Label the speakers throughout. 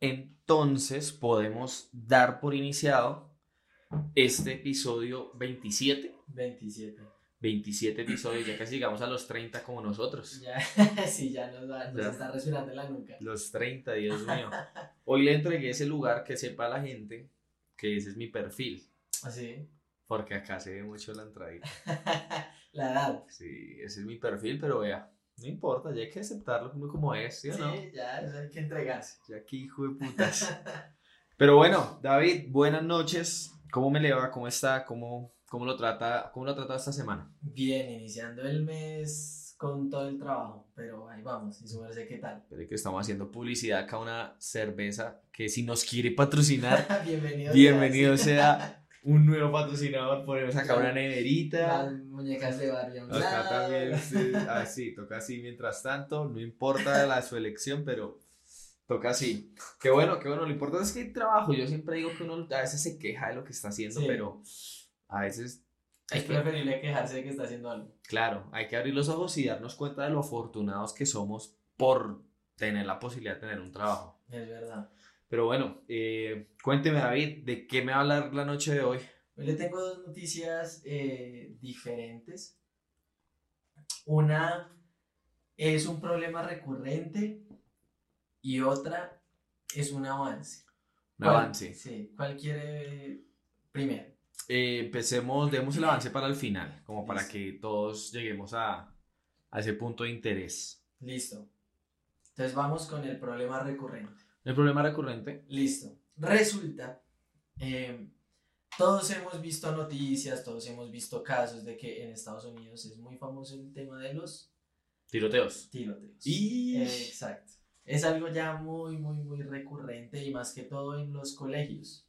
Speaker 1: Entonces podemos dar por iniciado este episodio 27.
Speaker 2: 27.
Speaker 1: 27 episodios, ya casi llegamos a los 30 como nosotros.
Speaker 2: Ya, sí, ya nos, va- nos está respirando en la nuca.
Speaker 1: Los 30, Dios mío. Hoy le entregué ese lugar que sepa la gente que ese es mi perfil,
Speaker 2: Así.
Speaker 1: porque acá se ve mucho la entradita.
Speaker 2: la edad.
Speaker 1: Sí, ese es mi perfil, pero vea, no importa, ya hay que aceptarlo como, es, ¿sí o no?
Speaker 2: Sí, ya, eso hay que entregarse.
Speaker 1: Ya aquí, hijo de putas. Pero bueno, David, buenas noches. ¿Cómo me le va? ¿Cómo está? ¿Cómo, cómo lo trata? ¿Cómo lo ha tratado esta semana?
Speaker 2: Bien, iniciando el mes con todo el trabajo, pero ahí vamos, y su merced, ¿qué tal?
Speaker 1: Espere que estamos haciendo publicidad acá una cerveza que si nos quiere patrocinar,
Speaker 2: Bienvenido.
Speaker 1: bienvenido
Speaker 2: sea.
Speaker 1: sea un nuevo patrocinador. Ponemos acá una neverita.
Speaker 2: Las muñecas de un
Speaker 1: Acá también, sí, así, toca así mientras tanto, no importa la su elección, pero toca así. Qué bueno, qué bueno, lo importante es que hay trabajo, yo siempre digo que uno a veces se queja de lo que está haciendo,
Speaker 2: Sí.
Speaker 1: pero a veces hay
Speaker 2: Es
Speaker 1: que,
Speaker 2: preferible quejarse de que está haciendo algo.
Speaker 1: claro, hay que abrir los ojos y darnos cuenta de lo afortunados que somos por tener la posibilidad de tener un trabajo.
Speaker 2: Es verdad.
Speaker 1: Pero bueno, eh, cuénteme David, ¿de qué me va a hablar la noche de hoy?
Speaker 2: Hoy le tengo dos noticias eh, diferentes. Una es un problema recurrente y otra es un avance.
Speaker 1: Un
Speaker 2: ¿Cuál-
Speaker 1: avance.
Speaker 2: Sí, ¿cuál quiere primero?
Speaker 1: Eh, empecemos, demos el avance para el final, como para
Speaker 2: Listo.
Speaker 1: que todos lleguemos a, a ese punto de interés.
Speaker 2: Listo. Entonces vamos con el problema recurrente.
Speaker 1: El problema recurrente,
Speaker 2: Listo. Resulta, eh, todos hemos visto noticias, todos hemos visto casos de que en Estados Unidos es muy famoso el tema de los
Speaker 1: tiroteos.
Speaker 2: tiroteos.
Speaker 1: Y
Speaker 2: Eh, Exacto. Es algo ya muy, muy, muy recurrente y más que todo en los colegios.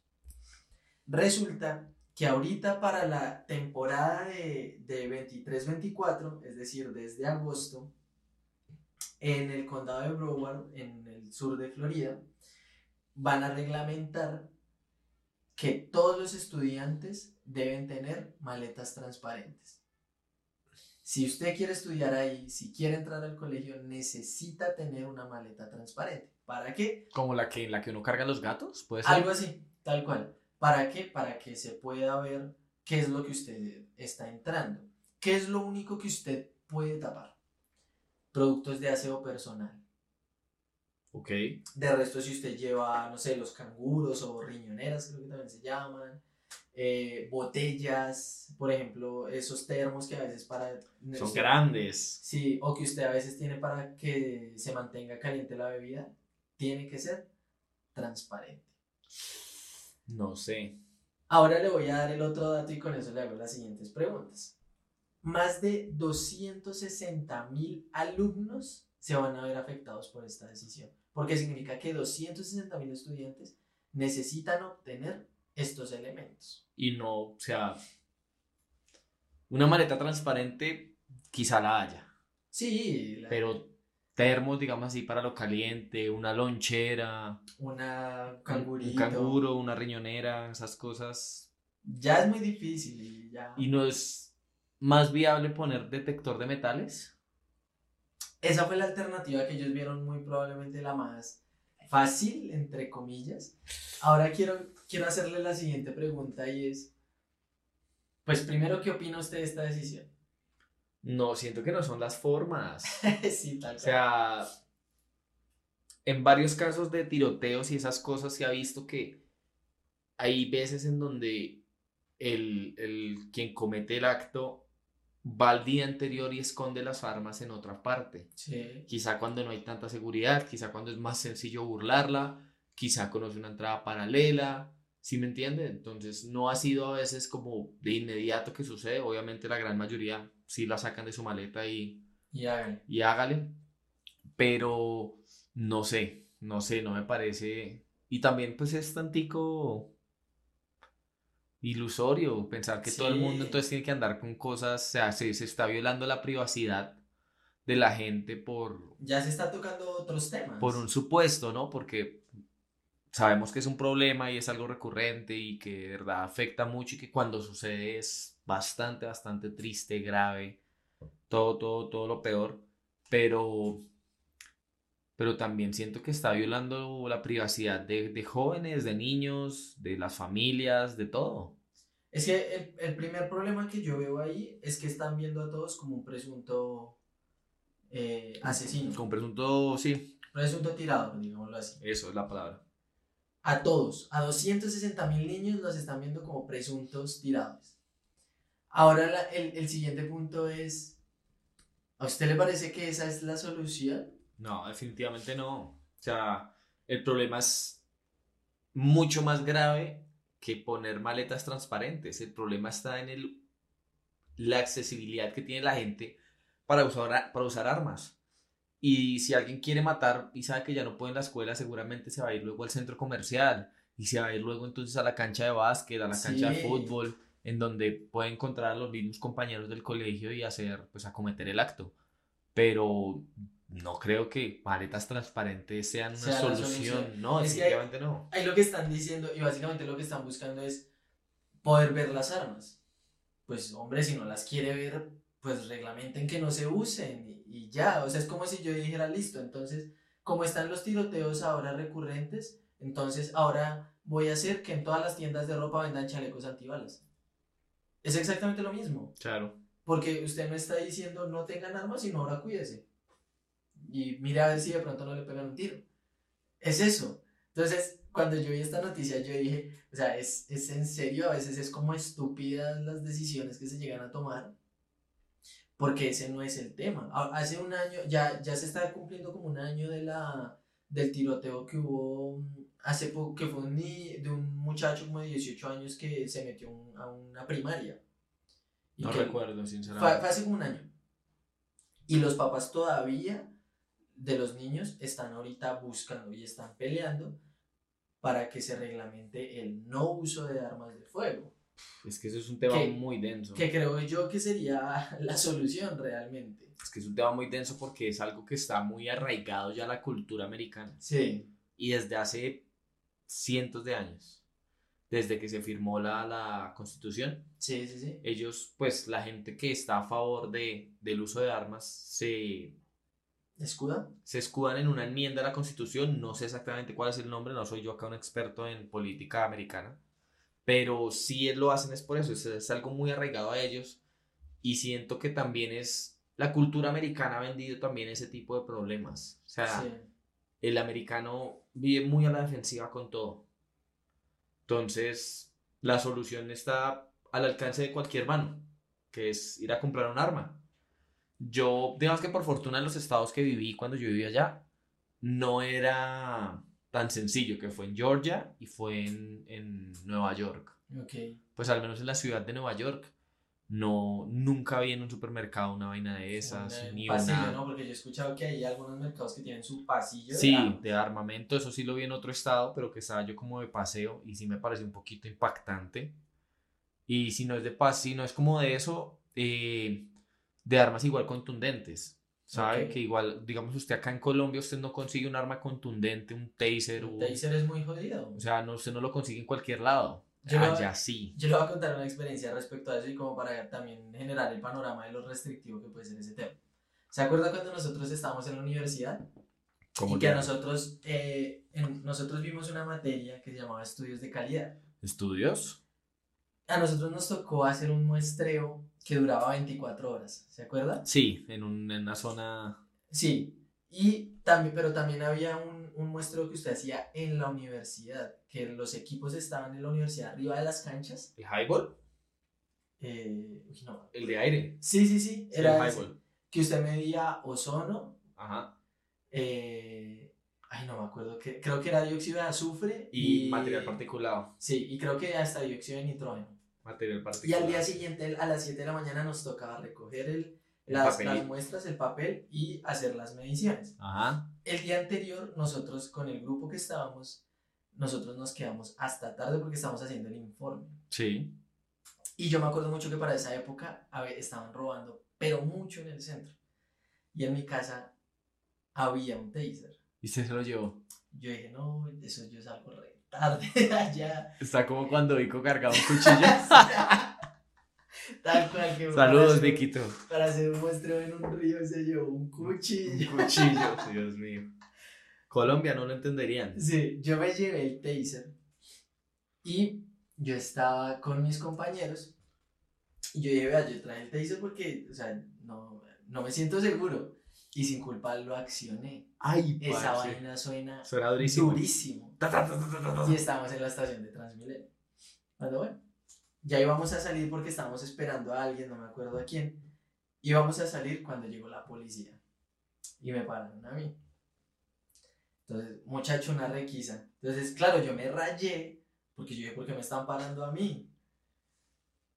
Speaker 2: Resulta que ahorita para la temporada de, de 23-24, es decir, desde agosto, en el condado de Broward, en el sur de Florida, van a reglamentar que todos los estudiantes deben tener maletas transparentes. Si usted quiere estudiar ahí, si quiere entrar al colegio, necesita tener una maleta transparente. ¿Para qué?
Speaker 1: como la que en la que uno carga los gatos, puede ser.
Speaker 2: Algo así, tal cual. ¿Para qué? Para que se pueda ver qué es lo que usted está entrando. ¿Qué es lo único que usted puede tapar? Productos de aseo personal.
Speaker 1: Ok.
Speaker 2: De resto, si usted lleva, no sé, los canguros o riñoneras, creo que también se llaman, eh, botellas, por ejemplo, esos termos que a veces para...
Speaker 1: Son
Speaker 2: usted-
Speaker 1: grandes.
Speaker 2: Sí, o que usted a veces tiene para que se mantenga caliente la bebida, tiene que ser transparente.
Speaker 1: No sé.
Speaker 2: Ahora le voy a dar el otro dato y con eso le hago las siguientes preguntas. Más de 260 mil alumnos se van a ver afectados por esta decisión, porque significa que 260 mil estudiantes necesitan obtener estos elementos.
Speaker 1: Y no, o sea, una maleta transparente quizá la haya,
Speaker 2: Sí, la-
Speaker 1: pero termos, digamos así, para lo caliente, una lonchera,
Speaker 2: una
Speaker 1: un-
Speaker 2: cangurito.
Speaker 1: un canguro, una riñonera, esas cosas.
Speaker 2: Ya es muy difícil y ya.
Speaker 1: ¿Y no es más viable poner detector de metales?
Speaker 2: Esa fue la alternativa que ellos vieron muy probablemente la más fácil, entre comillas. Ahora quiero, quiero hacerle la siguiente pregunta y es, pues primero, ¿qué opina usted de esta decisión?
Speaker 1: No, siento que no son las formas.
Speaker 2: sí, tal
Speaker 1: O sea, en varios casos de tiroteos y esas cosas se ha visto que hay veces en donde el, el quien comete el acto va al día anterior y esconde las armas en otra parte.
Speaker 2: Sí.
Speaker 1: Quizá cuando no hay tanta seguridad, quizá cuando es más sencillo burlarla, quizá conoce una entrada paralela, ¿sí me entiende? Entonces no ha sido a veces como de inmediato que sucede, obviamente la gran mayoría sí la sacan de su maleta y,
Speaker 2: Y hágale.
Speaker 1: y hágale, pero no sé, no sé, no me parece, y también pues es tantico ilusorio pensar que todo el mundo entonces tiene que andar con cosas, o sea, se, se está violando la privacidad de la gente por,
Speaker 2: Ya se está tocando otros temas.
Speaker 1: por un supuesto, ¿no? Porque sabemos que es un problema y es algo recurrente y que de verdad afecta mucho y que cuando sucede es bastante, bastante triste, grave, todo, todo, todo lo peor, pero, pero también siento que está violando la privacidad de, de jóvenes, de niños, de las familias, de todo.
Speaker 2: Es que el, el, primer problema que yo veo ahí es que están viendo a todos como un presunto eh, asesino.
Speaker 1: Como presunto, sí.
Speaker 2: Presunto tirador, digámoslo así.
Speaker 1: Eso es la palabra.
Speaker 2: A todos, a 260 mil niños los están viendo como presuntos tiradores. Ahora la, el, el siguiente punto es, ¿a usted le parece que esa es la solución?
Speaker 1: No, definitivamente no. O sea, el problema es mucho más grave que poner maletas transparentes. El problema está en el, la accesibilidad que tiene la gente para usar, para usar armas. Y si alguien quiere matar y sabe que ya no puede en la escuela, seguramente se va a ir luego al centro comercial y se va a ir luego entonces a la cancha de básquet, a la cancha de fútbol, en donde puede encontrar a los mismos compañeros del colegio y hacer, pues, acometer el acto. Pero no creo que maletas transparentes sean una sea solución. solución. No, es definitivamente no.
Speaker 2: Ahí lo que están diciendo y básicamente lo que están buscando es poder ver las armas. Pues hombre, si no las quiere ver, pues reglamenten que no se usen y, ya. O sea, es como si yo dijera, listo, entonces, como están los tiroteos ahora recurrentes, entonces ahora voy a hacer que en todas las tiendas de ropa vendan chalecos antibalas. Es exactamente lo mismo.
Speaker 1: Claro.
Speaker 2: Porque usted no está diciendo no tengan armas, sino ahora cuídese y mira a ver si de pronto no le pegan un tiro. Es eso. Entonces, cuando yo vi esta noticia, yo dije, o sea, es, es en serio, a veces es como estúpidas las decisiones que se llegan a tomar, porque ese no es el tema. Hace un año, ya, ya se está cumpliendo como un año de la, del tiroteo que hubo hace poco, que fue un, de un muchacho como de 18 años que se metió a una primaria.
Speaker 1: no recuerdo, sinceramente.
Speaker 2: fue hace como un año. Y los papás todavía de los niños están ahorita buscando y están peleando para que se reglamente el no uso de armas de fuego.
Speaker 1: Es que eso es un tema muy denso.
Speaker 2: Que creo yo que sería la solución realmente.
Speaker 1: Es que es un tema muy denso porque es algo que está muy arraigado ya a la cultura americana.
Speaker 2: Sí.
Speaker 1: Y desde hace cientos de años. Desde que se firmó la, la constitución.
Speaker 2: Sí, sí, sí.
Speaker 1: Ellos, pues la gente que está a favor de, del uso de armas se
Speaker 2: ¿Escudan?
Speaker 1: Se escudan en una enmienda a la Constitución, no sé exactamente cuál es el nombre, no soy yo acá un experto en política americana, pero sí lo hacen es por eso, es, algo muy arraigado a ellos y siento que también es, la cultura americana ha vendido también ese tipo de problemas, o sea, el americano vive muy a la defensiva con todo, entonces la solución está al alcance de cualquier mano, que es ir a comprar un arma. Yo, digamos que por fortuna en los estados que viví cuando yo vivía allá, no era tan sencillo, que fue en Georgia y fue en, en Nueva York.
Speaker 2: Okay.
Speaker 1: Pues al menos en la ciudad de Nueva York, no, nunca vi en un supermercado una vaina de esas.
Speaker 2: Un, ni pasillo, ¿no? Porque yo he escuchado que hay algunos mercados que tienen su pasillo.
Speaker 1: Sí, de, de, armamento, eso sí lo vi en otro estado, pero que estaba yo como de paseo y sí me parece un poquito impactante. Y si no es de paz, si no es como de eso, eh, de armas igual contundentes. ¿Sabe? Que igual, digamos, usted acá en Colombia, usted no consigue un arma contundente, un taser.
Speaker 2: Un taser es muy jodido.
Speaker 1: O sea, no, usted no lo consigue en cualquier lado.
Speaker 2: Yo
Speaker 1: Allá sí.
Speaker 2: Yo le voy a contar una experiencia respecto a eso y como para también generar el panorama de lo restrictivo que puede ser ese tema. ¿Se acuerda cuando nosotros estábamos en la universidad? y que a nosotros, eh, nosotros vimos una materia que se llamaba estudios de calidad.
Speaker 1: ¿Estudios?
Speaker 2: A nosotros nos tocó hacer un muestreo que duraba 24 horas, ¿se acuerda?
Speaker 1: Sí, en, un, en una zona...
Speaker 2: Sí, y también, pero también había un, un muestreo que usted hacía en la universidad, que los equipos estaban en la universidad arriba de las canchas.
Speaker 1: ¿El highball?
Speaker 2: Eh, no.
Speaker 1: ¿El de aire?
Speaker 2: Sí, sí, sí, era el highball. que usted medía ozono.
Speaker 1: Ajá.
Speaker 2: Eh, ay, no me acuerdo, que, creo que era dióxido de azufre.
Speaker 1: Y, y material particulado.
Speaker 2: Sí, y creo que hasta dióxido de nitrógeno.
Speaker 1: Material
Speaker 2: Y al día siguiente, a las 7 de la mañana, nos tocaba recoger el, las, las, muestras, el papel y hacer las mediciones.
Speaker 1: Ajá.
Speaker 2: El día anterior, nosotros con el grupo que estábamos, nosotros nos quedamos hasta tarde porque estábamos haciendo el informe.
Speaker 1: Sí.
Speaker 2: Y yo me acuerdo mucho que para esa época estaban robando, pero mucho en el centro. Y en mi casa había un taser.
Speaker 1: ¿Y usted se lo llevó?
Speaker 2: Yo dije, no, eso yo salgo re tarde allá.
Speaker 1: Está como cuando Vico cargaba un cuchillo.
Speaker 2: Tal cual que
Speaker 1: Saludos, Viquito.
Speaker 2: Para hacer un muestreo en un río se llevó un cuchillo.
Speaker 1: Un cuchillo, Dios mío. Colombia no lo entenderían.
Speaker 2: Sí, yo me llevé el taser y yo estaba con mis compañeros y yo dije, vea, yo traje el taser porque, o sea, no, no me siento seguro y sin culpa lo accioné.
Speaker 1: Ay,
Speaker 2: Esa
Speaker 1: parce.
Speaker 2: vaina suena
Speaker 1: Suena durísimo.
Speaker 2: durísimo.
Speaker 1: Ta, ta, ta, ta, ta, ta.
Speaker 2: Y estábamos en la estación de Transmilenio. Cuando bueno, ya íbamos a salir porque estábamos esperando a alguien, no me acuerdo a quién. Íbamos a salir cuando llegó la policía y me pararon a mí. Entonces, muchacho, una requisa. Entonces, claro, yo me rayé porque yo dije, ¿por qué me están parando a mí?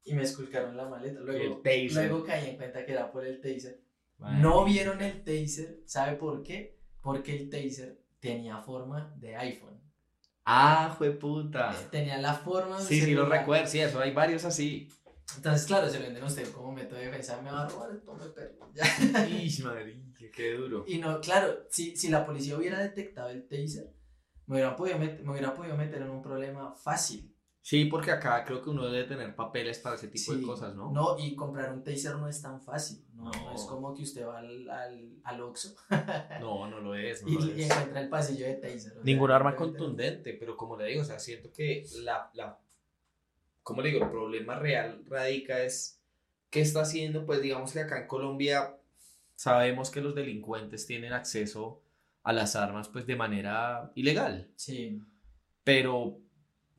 Speaker 2: Y me esculcaron la maleta. Luego, luego caí en cuenta que era por el taser.
Speaker 1: Madre
Speaker 2: No
Speaker 1: mía.
Speaker 2: vieron el taser, ¿sabe por qué? Porque el taser tenía forma de iPhone.
Speaker 1: Ah, fue puta.
Speaker 2: Tenía la forma de
Speaker 1: Sí, sí, lo recuerdo. Sí, eso hay varios así.
Speaker 2: Entonces, claro, se venden a usted como método de defensa. Me va a robar el tome perro.
Speaker 1: Ish, madre, qué duro.
Speaker 2: Y no, claro, si, si la policía hubiera detectado el taser, me hubiera, podido me hubiera podido meter en un problema fácil.
Speaker 1: Sí, porque acá creo que uno debe tener papeles para ese tipo de cosas, ¿no?
Speaker 2: No, y comprar un taser no es tan fácil. No,
Speaker 1: No.
Speaker 2: no es como que usted va al, al, al Oxxo
Speaker 1: No, no lo es. No
Speaker 2: y,
Speaker 1: lo
Speaker 2: y
Speaker 1: es.
Speaker 2: encuentra el pasillo de taser.
Speaker 1: Ningún arma contundente, pero como le digo, o sea, siento que la, la, como le digo, el problema real radica es qué está haciendo, pues digamos que acá en Colombia sabemos que los delincuentes tienen acceso a las armas pues de manera ilegal,
Speaker 2: Sí,
Speaker 1: pero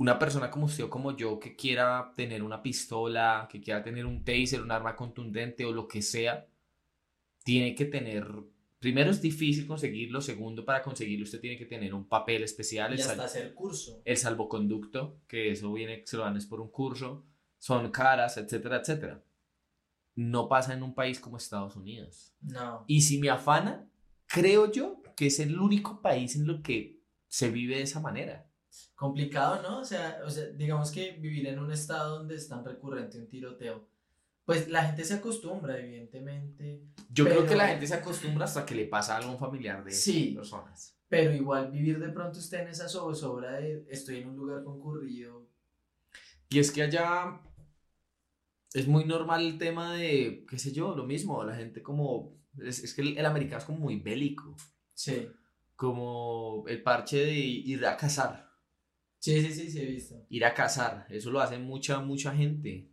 Speaker 1: una persona como usted o como yo que quiera tener una pistola, que quiera tener un taser, un arma contundente o lo que sea, tiene que tener, primero es difícil conseguirlo, segundo para conseguirlo usted tiene que tener un papel especial,
Speaker 2: y
Speaker 1: el
Speaker 2: hasta hacer curso.
Speaker 1: el salvoconducto, que eso viene, se lo dan es por un curso, son caras, etcétera, etcétera. No pasa en un país como Estados Unidos.
Speaker 2: No.
Speaker 1: Y si me afana, creo yo que es el único país en lo que se vive de esa manera.
Speaker 2: Complicado, ¿no? O sea, o sea, digamos que vivir en un estado donde es tan recurrente un tiroteo, pues la gente se acostumbra, evidentemente,
Speaker 1: Yo creo que la gente se acostumbra hasta que le pasa algo a un familiar de
Speaker 2: Sí.
Speaker 1: personas.
Speaker 2: pero igual vivir de pronto usted en esa zozobra de estoy en un lugar concurrido.
Speaker 1: Y es que allá es muy normal el tema de, qué sé yo, lo mismo, la gente como, es, es que el, el americano es como muy bélico,
Speaker 2: Sí,
Speaker 1: como el parche de ir a cazar.
Speaker 2: Sí, sí, sí, sí, he visto.
Speaker 1: ir a cazar. Eso lo hace mucha, mucha gente.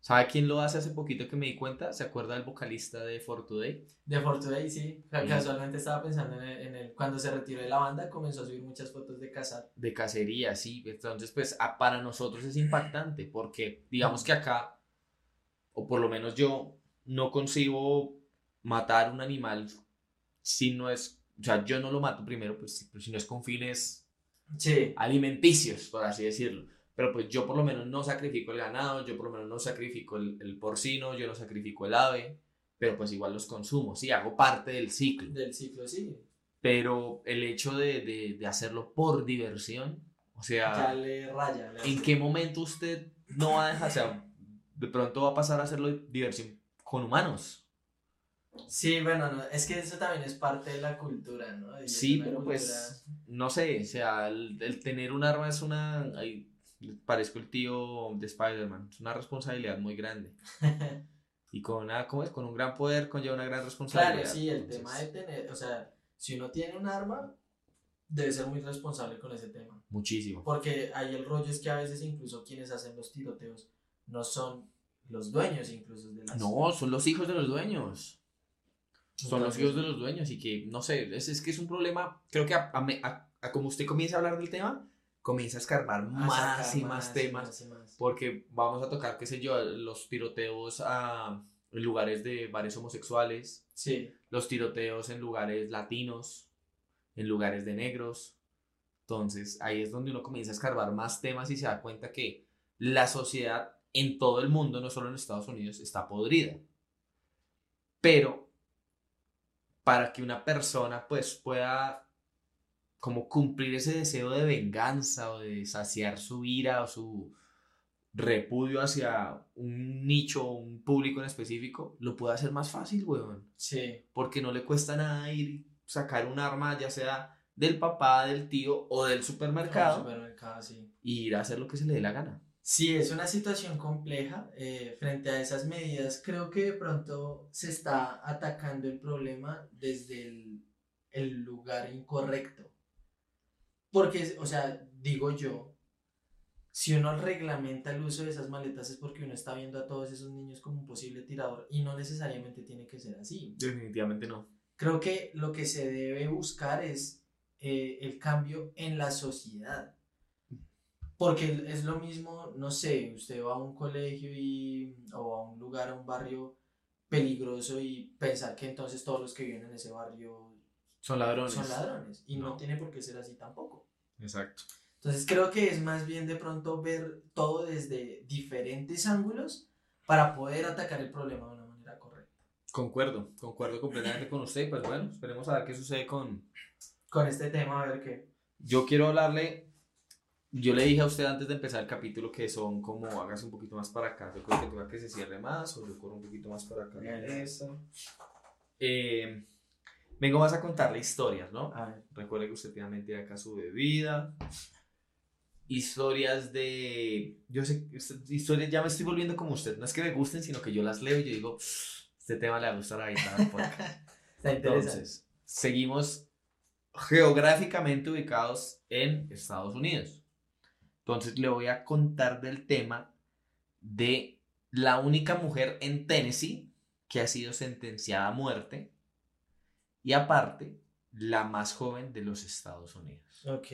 Speaker 1: ¿Sabe quién lo hace hace poquito que me di cuenta? ¿Se acuerda del vocalista de For Today?
Speaker 2: De sí, ca-
Speaker 1: Sí.
Speaker 2: casualmente estaba pensando en el, en el- cuando se retiró de la banda, comenzó a subir muchas fotos de cazar.
Speaker 1: De cacería, sí. Entonces, pues a- para nosotros es impactante porque digamos que acá, o por lo menos yo, no concibo matar un animal si no es, o sea, yo no lo mato primero, pues, si no es con fines
Speaker 2: Sí,
Speaker 1: alimenticios, por así decirlo. Pero pues yo por lo menos no sacrifico el ganado, yo por lo menos no sacrifico el, el porcino, yo no sacrifico el ave, pero pues igual los consumo, sí, hago parte del ciclo.
Speaker 2: del ciclo, sí.
Speaker 1: Pero el hecho de, de- de hacerlo por diversión, o
Speaker 2: Ya
Speaker 1: sea,
Speaker 2: le raya. le
Speaker 1: ¿en qué momento usted no va a dejar, o sea, de pronto va a pasar a hacerlo diversión con humanos?
Speaker 2: Sí, bueno, no, es que eso también es parte de la cultura, ¿no? Y
Speaker 1: Sí, pero
Speaker 2: cultura-
Speaker 1: pues, no sé, o sea, el, el tener un arma es una, ay, parezco el tío de Spider-Man, es una responsabilidad muy grande. Y con, una, ¿cómo es? con un gran poder conlleva una gran responsabilidad.
Speaker 2: Claro, sí, el
Speaker 1: Entonces,
Speaker 2: tema de tener, o sea, si uno tiene un arma, debe ser muy responsable con ese tema.
Speaker 1: Muchísimo.
Speaker 2: Porque ahí el rollo es que a veces incluso quienes hacen los tiroteos no son los dueños incluso de las...
Speaker 1: No, son los hijos de los dueños. Son los hijos de los dueños y que, no sé, es, es que es un problema, creo que a, a a- como usted comienza a hablar del tema, comienza a escarbar más
Speaker 2: sacar
Speaker 1: y más, temas,
Speaker 2: más y más.
Speaker 1: porque vamos a tocar, qué sé yo, los tiroteos a, lugares de bares homosexuales,
Speaker 2: Sí,
Speaker 1: los tiroteos en lugares latinos, en lugares de negros. Entonces, ahí es donde uno comienza a escarbar más temas y se da cuenta que la sociedad en todo el mundo, no solo en Estados Unidos, está podrida. Pero para que una persona pues pueda como cumplir ese deseo de venganza o de saciar su ira o su repudio hacia un nicho o un público en específico, lo puede hacer más fácil, weón
Speaker 2: sí,
Speaker 1: porque no le cuesta nada ir sacar un arma, ya sea del papá, del tío o del supermercado
Speaker 2: Supermercado, sí.
Speaker 1: y ir a hacer lo que se le dé la gana.
Speaker 2: Sí, es una situación compleja. eh, frente a esas medidas, creo que de pronto se está atacando el problema desde el, el lugar incorrecto. Porque, o sea, digo yo, si uno reglamenta el uso de esas maletas es porque uno está viendo a todos esos niños como un posible tirador y no necesariamente tiene que ser así.
Speaker 1: Definitivamente no.
Speaker 2: Creo que lo que se debe buscar es eh, el cambio en la sociedad. Porque es lo mismo, no sé, usted va a un colegio y, o a un lugar, a un barrio peligroso y pensar que entonces todos los que viven en ese barrio
Speaker 1: Son ladrones.
Speaker 2: son ladrones. Y no.
Speaker 1: No.
Speaker 2: tiene por qué ser así tampoco.
Speaker 1: Exacto.
Speaker 2: Entonces creo que es más bien de pronto ver todo desde diferentes ángulos para poder atacar el problema de una manera correcta.
Speaker 1: Concuerdo, concuerdo completamente con usted. Pues bueno, esperemos a ver qué sucede con...
Speaker 2: Con este tema, a ver qué.
Speaker 1: Yo quiero hablarle... Yo le dije a usted antes de empezar el capítulo que son como, hágase un poquito más para acá. Yo creo que toca que se cierre más o yo corro un poquito más para acá. Eso. Eh, vengo más a contarle historias, ¿no? Recuerde que usted tiene acá su bebida. Historias de. Yo sé, historias, ya me estoy volviendo como usted. No es que me gusten, sino que yo las leo y yo digo, este tema le va a gustar a Aitana al podcast".
Speaker 2: Está interesante.
Speaker 1: Entonces, seguimos geográficamente ubicados en Estados Unidos. Entonces, le voy a contar del tema de la única mujer en Tennessee que ha sido sentenciada a muerte y aparte, la más joven de los Estados Unidos.
Speaker 2: Ok.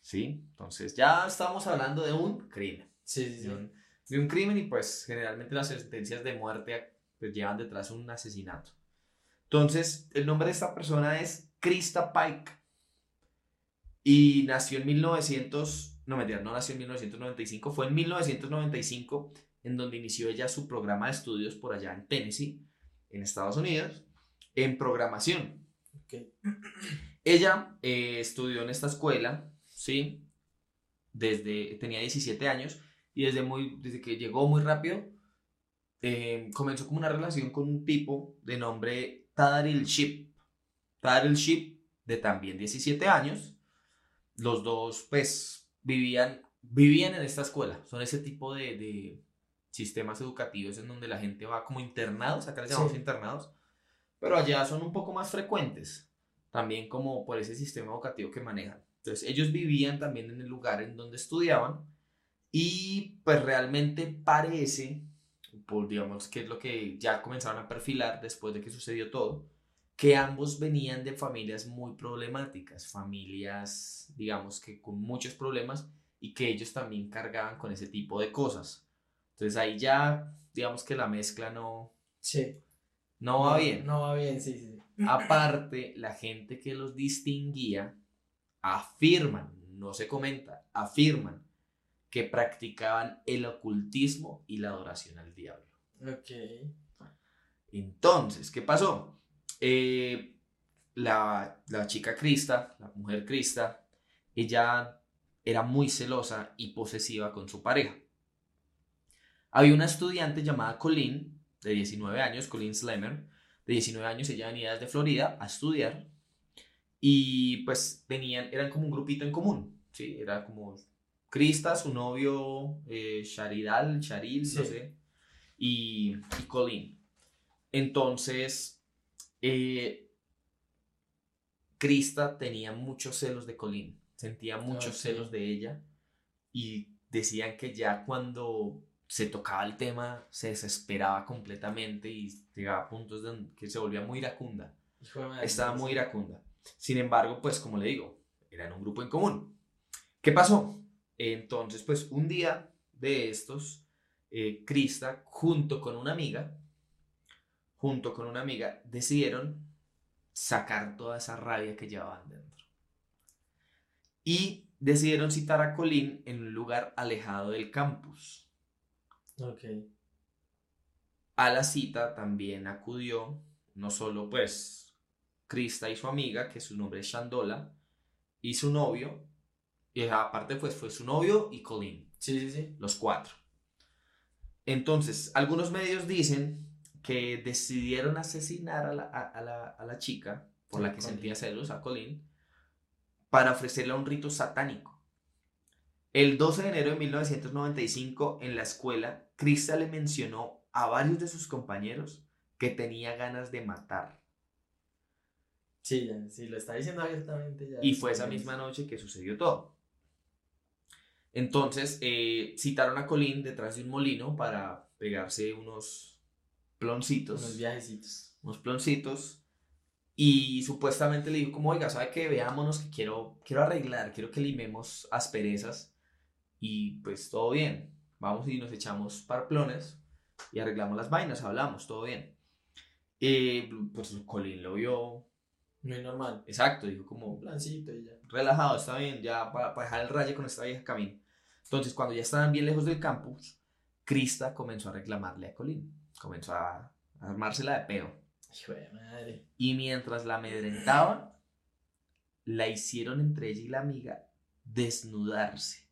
Speaker 1: ¿Sí? Entonces, ya estamos hablando de un crimen.
Speaker 2: Sí, sí, sí.
Speaker 1: De un, de un crimen y pues generalmente las sentencias de muerte pues llevan detrás un asesinato. Entonces, el nombre de esta persona es Krista Pike y nació en 1900, no mentira, no nació en 1995, fue en 1995 en donde inició ella su programa de estudios por allá en Tennessee, en Estados Unidos, en programación. Ella eh, estudió en esta escuela, ¿sí? Desde, tenía 17 años y desde, muy, desde que llegó muy rápido, eh, comenzó como una relación con un tipo de nombre Tadaril Ship. Tadaril Ship, de también 17 años. Los dos, pues, vivían, vivían en esta escuela. Son ese tipo de, de sistemas educativos en donde la gente va como internados, acá les llamamos
Speaker 2: Sí.
Speaker 1: internados, pero allá son un poco más frecuentes también como por ese sistema educativo que manejan. Entonces ellos vivían también en el lugar en donde estudiaban y pues realmente parece, por digamos que es lo que ya comenzaron a perfilar después de que sucedió todo, que ambos venían de familias muy problemáticas, familias digamos que con muchos problemas y que ellos también cargaban con ese tipo de cosas. Entonces ahí ya digamos que la mezcla no,
Speaker 2: Sí.
Speaker 1: no va bien.
Speaker 2: No va bien, sí, sí.
Speaker 1: Aparte, la gente que los distinguía afirman, no se comenta, afirman que practicaban el ocultismo y la adoración al diablo.
Speaker 2: Ok.
Speaker 1: Entonces, ¿qué pasó? Eh, la, la chica Krista, la mujer Krista, ella era muy celosa y posesiva con su pareja. Había una estudiante llamada Colleen, de 19 años, Colleen Slemmer, de 19 años, ella venía desde Florida a estudiar y pues tenían, eran como un grupito en común, ¿sí? Era como Krista, su novio, eh, Sharidal, Sharil, no
Speaker 2: Sí.
Speaker 1: sé, y, y Colleen. Entonces, eh, Krista tenía muchos celos de Colleen, sentía muchos
Speaker 2: Ok.
Speaker 1: celos de ella y decían que ya cuando se tocaba el tema se desesperaba completamente y llegaba a puntos de que se volvía muy iracunda. Estaba muy iracunda. Sin embargo, pues como le digo, eran un grupo en común. ¿Qué pasó? Entonces, pues un día de estos, eh, Krista, junto con una amiga, junto con una amiga, decidieron sacar toda esa rabia que llevaban dentro. Y decidieron citar a Colin en un lugar alejado del campus.
Speaker 2: Ok.
Speaker 1: A la cita también acudió no solo pues Krista y su amiga, que su nombre es Shandola, y su novio, y aparte pues fue su novio y Colin,
Speaker 2: Sí, sí, sí.
Speaker 1: los cuatro. Entonces, algunos medios dicen que decidieron asesinar a la, a- la- a la chica por la que sentía celos, a Colin, para ofrecerle un rito satánico. El 12 de enero de 1995, en la escuela, Krista le mencionó a varios de sus compañeros que tenía ganas de matar.
Speaker 2: Sí, ya, sí, lo está diciendo abiertamente ya.
Speaker 1: Y fue esa misma noche que sucedió todo. Entonces, eh, citaron a Colín detrás de un molino para pegarse unos ploncitos.
Speaker 2: Unos viajecitos.
Speaker 1: Unos ploncitos. Y supuestamente le dijo como, oiga, ¿sabe qué? Veámonos que quiero, quiero arreglar, quiero que limemos asperezas. Y pues todo bien. Vamos y nos echamos parplones y arreglamos las vainas, hablamos, todo bien. Eh, pues Colín lo vio.
Speaker 2: Muy normal.
Speaker 1: Exacto, dijo como,
Speaker 2: plancito y ya.
Speaker 1: relajado, está bien, ya para, dejar el rayo con esta vieja camino. Entonces, cuando ya estaban bien lejos del campus, Krista comenzó a reclamarle a Colin. Comenzó a, armársela de peo.
Speaker 2: Hijo de madre.
Speaker 1: Y mientras la amedrentaban, la hicieron entre ella y la amiga desnudarse.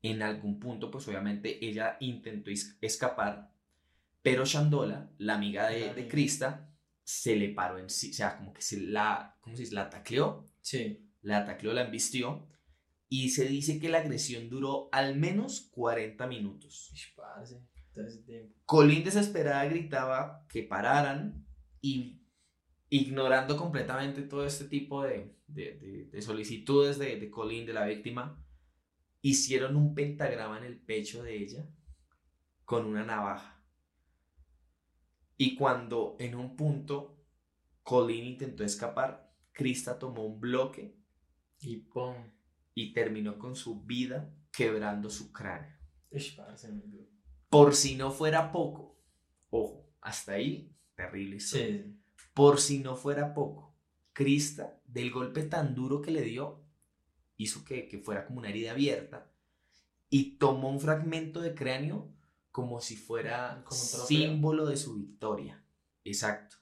Speaker 1: En algún punto, pues obviamente ella intentó es- escapar, pero Shandola, la amiga de, de. Krista, se le paró en sí, o sea, como que se la, ¿cómo se dice? La tacleó
Speaker 2: Sí.
Speaker 1: la atacó, la embistió y se dice que la agresión duró al menos 40 minutos. Colin desesperada gritaba que pararan y ignorando completamente todo este tipo de, de- de- de solicitudes de, de Colin, de la víctima, hicieron un pentagrama en el pecho de ella con una navaja. Y cuando en un punto Colin intentó escapar, Krista tomó un bloque
Speaker 2: Y pum.
Speaker 1: y terminó con su vida quebrando su cráneo.
Speaker 2: Ish, parce, duro.
Speaker 1: Por si no fuera poco, ojo, hasta ahí, terrible historia.
Speaker 2: Sí.
Speaker 1: Por si no fuera poco, Krista, del golpe tan duro que le dio, hizo que, que fuera como una herida abierta y tomó un fragmento de cráneo como si fuera
Speaker 2: Como
Speaker 1: símbolo de su victoria. Exacto.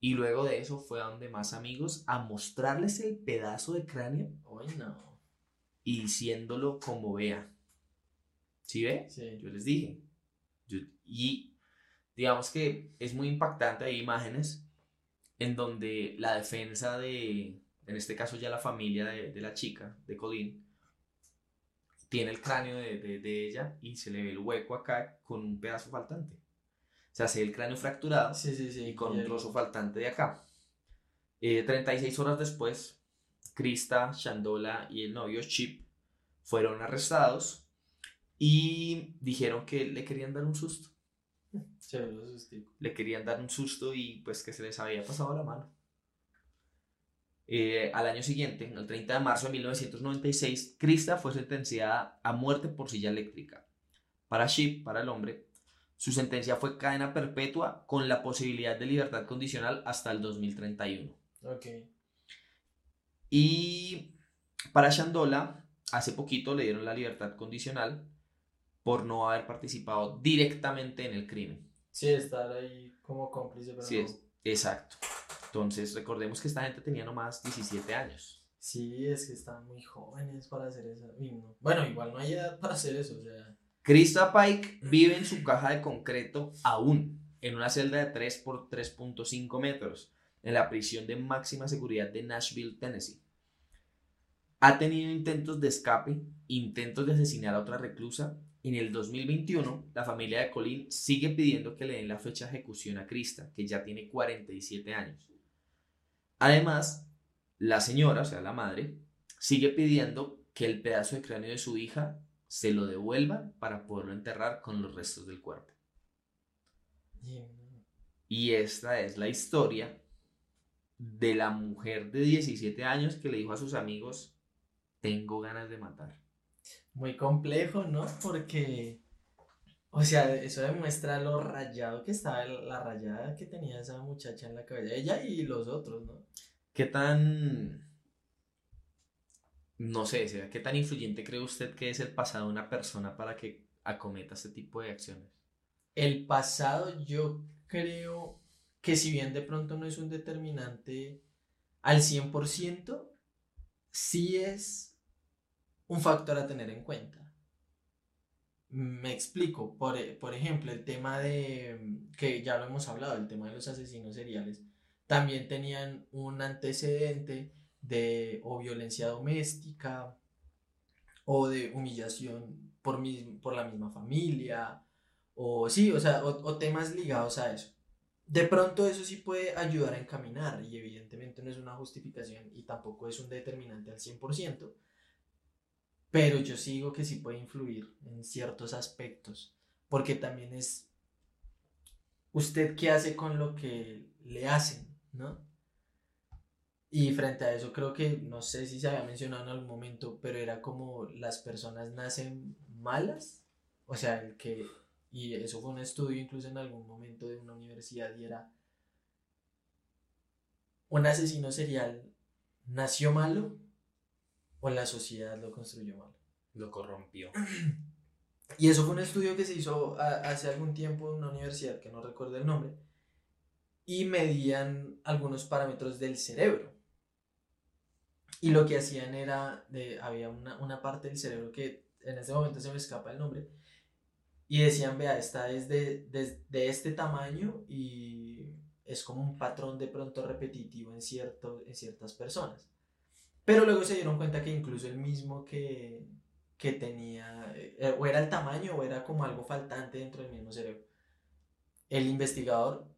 Speaker 1: Y luego de eso fue a donde más amigos a mostrarles el pedazo de cráneo
Speaker 2: Uy, no.
Speaker 1: y diciéndolo como vea. ¿Sí ve?
Speaker 2: Sí.
Speaker 1: Yo les dije. Yo- y digamos que es muy impactante, hay imágenes en donde la defensa de, en este caso ya la familia de, de la chica, de Colin, tiene el cráneo de, de- de ella y se le ve el hueco acá con un pedazo faltante. O sea, se ve el cráneo fracturado
Speaker 2: Sí, sí, sí.
Speaker 1: y con un trozo faltante de acá. Eh, 36 horas después, Krista, Shandola y el novio Chip fueron arrestados y dijeron que le querían dar un susto. Le querían dar un susto y pues que se les había pasado la mano. Eh, al año siguiente, el 30 de marzo de 1996, Krista fue sentenciada a muerte por silla eléctrica. Para Chip, para el hombre, su sentencia fue cadena perpetua con la posibilidad de libertad condicional hasta el 2031.
Speaker 2: Ok.
Speaker 1: Y para Shandola, hace poquito le dieron la libertad condicional por no haber participado directamente en el crimen.
Speaker 2: Sí, estar ahí como cómplice, pero
Speaker 1: Sí,
Speaker 2: no.
Speaker 1: es, exacto. Entonces, recordemos que esta gente tenía nomás 17 años.
Speaker 2: Sí, es que están muy jóvenes para hacer eso. Bueno, igual no hay edad para hacer eso, o sea.
Speaker 1: Krista Pike vive en su caja de concreto aún, en una celda de 3 por 3.5 metros, en la prisión de máxima seguridad de Nashville, Tennessee. Ha tenido intentos de escape, intentos de asesinar a otra reclusa. En el 2021, la familia de Colin sigue pidiendo que le den la fecha de ejecución a Krista, que ya tiene 47 años. Además, la señora, o sea, la madre, sigue pidiendo que el pedazo de cráneo de su hija se lo devuelvan para poderlo enterrar con los restos del cuerpo.
Speaker 2: Y
Speaker 1: esta es la historia de la mujer de 17 años que le dijo a sus amigos, tengo ganas de matar.
Speaker 2: Muy complejo, ¿no? Porque. O sea, eso demuestra lo rayado que estaba, la rayada que tenía esa muchacha en la cabeza. Ella y los otros, ¿no?
Speaker 1: ¿Qué tan... No sé, será, ¿qué tan influyente cree usted que es el pasado de una persona para que acometa este tipo de acciones?
Speaker 2: El pasado yo creo que si bien de pronto no es un determinante al 100%, sí es un factor a tener en cuenta. Me explico, por, e- por ejemplo, el tema de, que ya lo hemos hablado, el tema de los asesinos seriales, también tenían un antecedente de o violencia doméstica o de humillación por, por la misma familia o sí, o sea, o, temas ligados a eso. De pronto eso sí puede ayudar a encaminar y evidentemente no es una justificación y tampoco es un determinante al 100%, pero yo sigo que sí puede influir en ciertos aspectos, porque también es usted qué hace con lo que le hacen, ¿no? Y frente a eso creo que, no sé si se había mencionado en algún momento, pero era como las personas nacen malas, o sea, el que, y eso fue un estudio incluso en algún momento de una universidad y era, un asesino serial nació malo o la sociedad lo construyó malo.
Speaker 1: Lo corrompió.
Speaker 2: Y eso fue un estudio que se hizo hace algún tiempo en una universidad que no recuerdo el nombre y medían algunos parámetros del cerebro. Y lo que hacían era, de, había una, una parte del cerebro que en ese momento se me escapa el nombre, y decían, vea, esta es de, de, este tamaño y es como un patrón de pronto repetitivo en, cierto, en ciertas personas. Pero luego se dieron cuenta que incluso el mismo que, que tenía, eh, o era el tamaño o era como algo faltante dentro del mismo cerebro. El investigador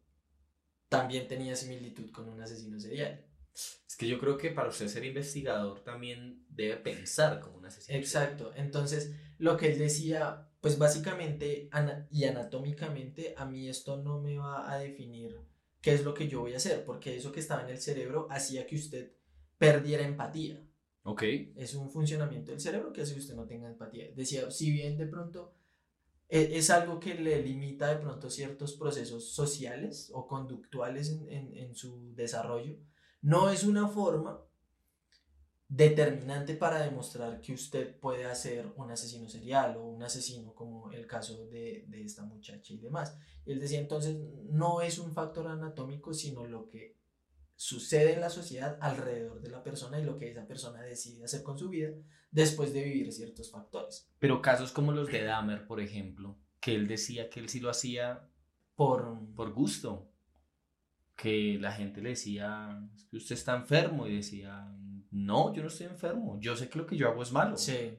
Speaker 2: también tenía similitud con un asesino serial.
Speaker 1: Es que yo creo que para usted ser investigador también debe pensar como un asesino.
Speaker 2: Exacto. Entonces, lo que él decía, pues básicamente y anatómicamente, a mí esto no me va a definir qué es lo que yo voy a hacer, porque eso que estaba en el cerebro hacía que usted perdiera empatía.
Speaker 1: Ok.
Speaker 2: Es un funcionamiento del cerebro que hace que usted no tenga empatía. Decía, si bien de pronto e, es, algo que le limita de pronto ciertos procesos sociales o conductuales en, en, en su desarrollo, no es una forma determinante para demostrar que usted puede hacer un asesino serial o un asesino como el caso de, de, esta muchacha y demás. Él decía entonces, no es un factor anatómico, sino lo que sucede en la sociedad alrededor de la persona y lo que esa persona decide hacer con su vida después de vivir ciertos factores.
Speaker 1: Pero casos como los de Dahmer, por ejemplo, que él decía que él sí lo hacía
Speaker 2: por,
Speaker 1: por gusto, que la gente le decía, que usted está enfermo y decía, no, yo no estoy enfermo, yo sé que lo que yo hago es malo,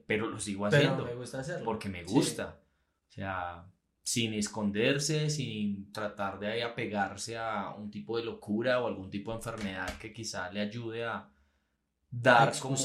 Speaker 1: pero lo sigo haciendo
Speaker 2: me gusta hacerlo.
Speaker 1: porque me gusta. O sea, sin esconderse, sin tratar de ahí apegarse a un tipo de locura o algún tipo de enfermedad que quizá le ayude a dar
Speaker 2: como,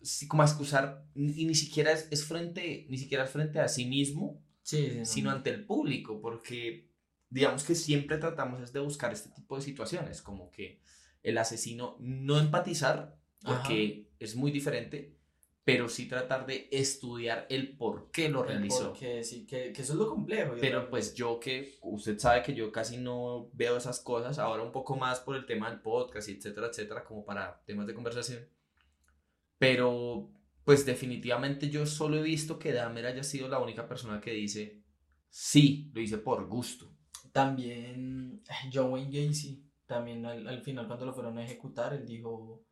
Speaker 1: sí, como a excusar y ni siquiera es, frente ni siquiera es frente a sí mismo sino ante el público porque digamos que siempre tratamos de buscar este tipo de situaciones como que el asesino no empatizar porque es muy diferente pero sí tratar de estudiar el por qué lo realizó.
Speaker 2: Porque sí, que, que, eso es lo complejo.
Speaker 1: Pero pues yo que, usted sabe que yo casi no veo esas cosas, ahora un poco más por el tema del podcast, etcétera, etcétera, como para temas de conversación. Pero pues definitivamente yo solo he visto que Dahmer haya sido la única persona que dice, sí, lo hice por gusto.
Speaker 2: También John Wayne Gacy, también al, al final cuando lo fueron a ejecutar, él dijo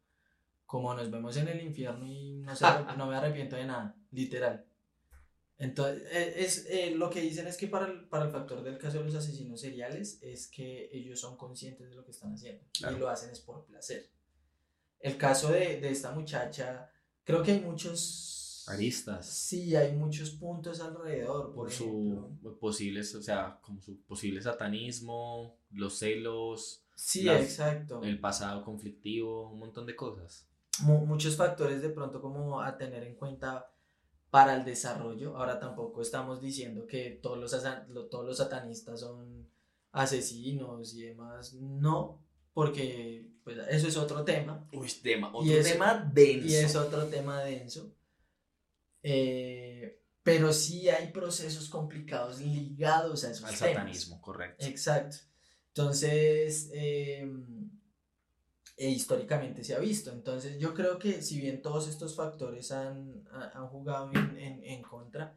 Speaker 2: como nos vemos en el infierno y no, sé, no me arrepiento de nada, literal. Entonces, e, es, eh, lo que dicen es que para el, para el factor del caso de los asesinos seriales es que ellos son conscientes de lo que están haciendo y lo hacen es por placer. El caso de, de esta muchacha, creo que hay muchos...
Speaker 1: Aristas.
Speaker 2: Sí, hay muchos puntos alrededor.
Speaker 1: Por, su posibles, o sea, como su posible satanismo, los celos.
Speaker 2: Sí, exacto.
Speaker 1: El pasado conflictivo, un montón de cosas
Speaker 2: muchos factores de pronto como a tener en cuenta para el desarrollo. Ahora tampoco estamos diciendo que todos los, todos los satanistas son asesinos y demás. No, porque pues, eso es otro tema.
Speaker 1: Uy, tema, otro tema denso.
Speaker 2: Y es otro tema denso. Eh, pero sí hay procesos complicados ligados a esos
Speaker 1: Al satanismo, correcto.
Speaker 2: Exacto. Entonces, eh, e históricamente se ha visto. Entonces yo creo que si bien todos estos factores han, han jugado en, en, contra,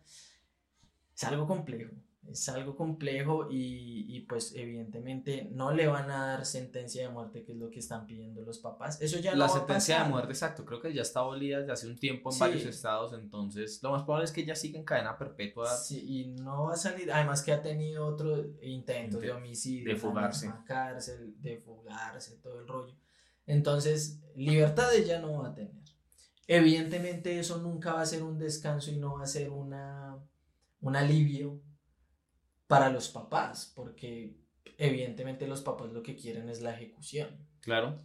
Speaker 2: es algo complejo. Es algo complejo y, y, pues evidentemente no le van a dar sentencia de muerte, que es lo que están pidiendo los papás. Eso ya
Speaker 1: La sentencia de muerte, exacto, creo que ya está abolida desde hace un tiempo en varios estados, entonces lo más probable es que ella siga en cadena perpetua.
Speaker 2: Sí, y no va a salir, además que ha tenido otros intentos de homicidio,
Speaker 1: de fugarse.
Speaker 2: De cárcel, de fugarse, todo el rollo. Entonces, libertad ella no va a tener. Evidentemente eso nunca va a ser un descanso y no va a ser una, un alivio para los papás, porque evidentemente los papás lo que quieren es la ejecución.
Speaker 1: Claro.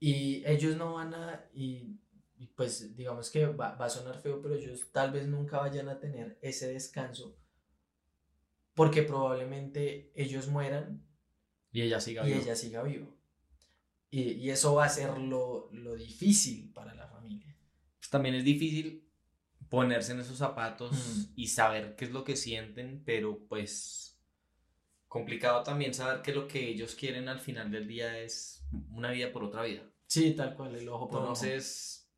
Speaker 2: Y ellos no van a, y, y pues digamos que va, va a sonar feo, pero ellos tal vez nunca vayan a tener ese descanso, porque probablemente ellos mueran
Speaker 1: Y ella siga
Speaker 2: y
Speaker 1: viva.
Speaker 2: ella siga viva. Y, y eso va a ser lo, lo difícil para la familia.
Speaker 1: Pues también es difícil ponerse en esos zapatos
Speaker 2: Mm.
Speaker 1: y saber qué es lo que sienten, pero pues complicado también saber que lo que ellos quieren al final del día es una vida por otra vida.
Speaker 2: Sí, tal cual, el ojo por ojo.
Speaker 1: Entonces,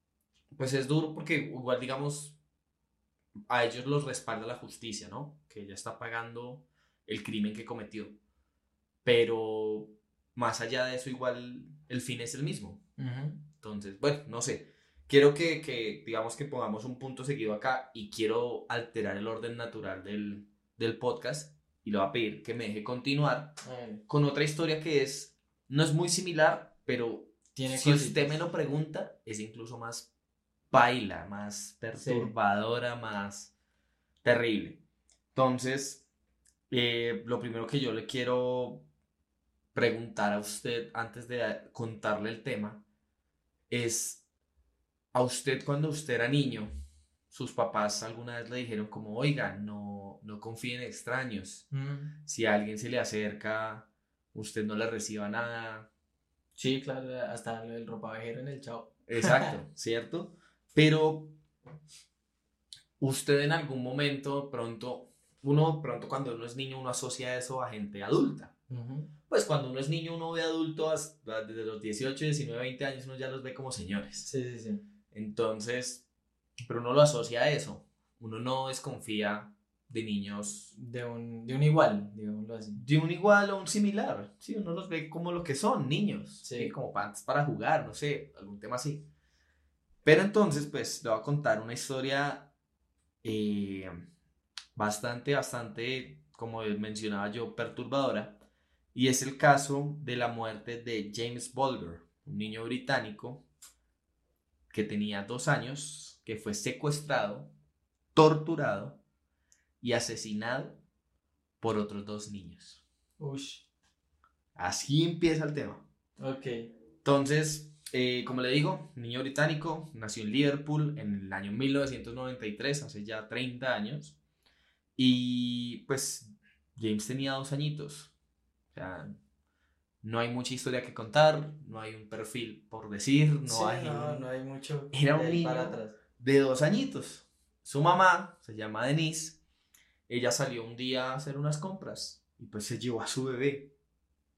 Speaker 1: pues es duro porque igual digamos a ellos los respalda la justicia, ¿no? Que ella está pagando el crimen que cometió. Pero más allá de eso igual el fin es el mismo. Entonces, bueno, no sé. Quiero que, que, digamos que pongamos un punto seguido acá y quiero alterar el orden natural del, del podcast y le voy a pedir que me deje continuar
Speaker 2: ver,
Speaker 1: con otra historia que es, no es muy similar, pero
Speaker 2: Tiene
Speaker 1: si
Speaker 2: cositas.
Speaker 1: usted me lo pregunta, es incluso más baila, más perturbadora, más terrible. Entonces, eh, lo primero que yo le quiero preguntar a usted antes de contarle el tema es, a usted cuando usted era niño, sus papás alguna vez le dijeron como, oiga, no, no confíe en extraños.
Speaker 2: Mm,
Speaker 1: Si a alguien se le acerca, usted no le reciba nada.
Speaker 2: Sí, claro, hasta del ropavejero en el chavo.
Speaker 1: Exacto, ¿cierto? Pero usted en algún momento, pronto, uno, pronto cuando uno es niño, uno asocia eso a gente adulta.
Speaker 2: Ujú.
Speaker 1: Pues cuando uno es niño, uno ve adulto hasta desde los 18, 19, 20 años, uno ya los ve como señores.
Speaker 2: Sí, sí, sí.
Speaker 1: Entonces, pero uno lo asocia a eso. Uno no desconfía de niños
Speaker 2: De un, de un igual, digámoslo así.
Speaker 1: de un igual o un similar. Sí, uno los ve como lo que son, niños.
Speaker 2: Sí.
Speaker 1: ¿sí? Como para, para jugar, no sé, algún tema así. Pero entonces, pues, le voy a contar una historia eh, bastante, bastante, como mencionaba yo, perturbadora. Y es el caso de la muerte de James Bulger, un niño británico que tenía dos años, que fue secuestrado, torturado y asesinado por otros dos niños.
Speaker 2: Ush.
Speaker 1: Así empieza el tema.
Speaker 2: Ok.
Speaker 1: Entonces, eh, como le digo, niño británico, nació en Liverpool en el año 1993, hace ya 30 años. Y pues James tenía dos añitos. O sea, no hay mucha historia que contar, no hay un perfil por decir, no
Speaker 2: Sí,
Speaker 1: hay
Speaker 2: no, no hay mucho
Speaker 1: Era un niño.
Speaker 2: para atrás.
Speaker 1: de dos añitos. Su mamá se llama Denise. Ella salió un día a hacer unas compras y pues se llevó a su bebé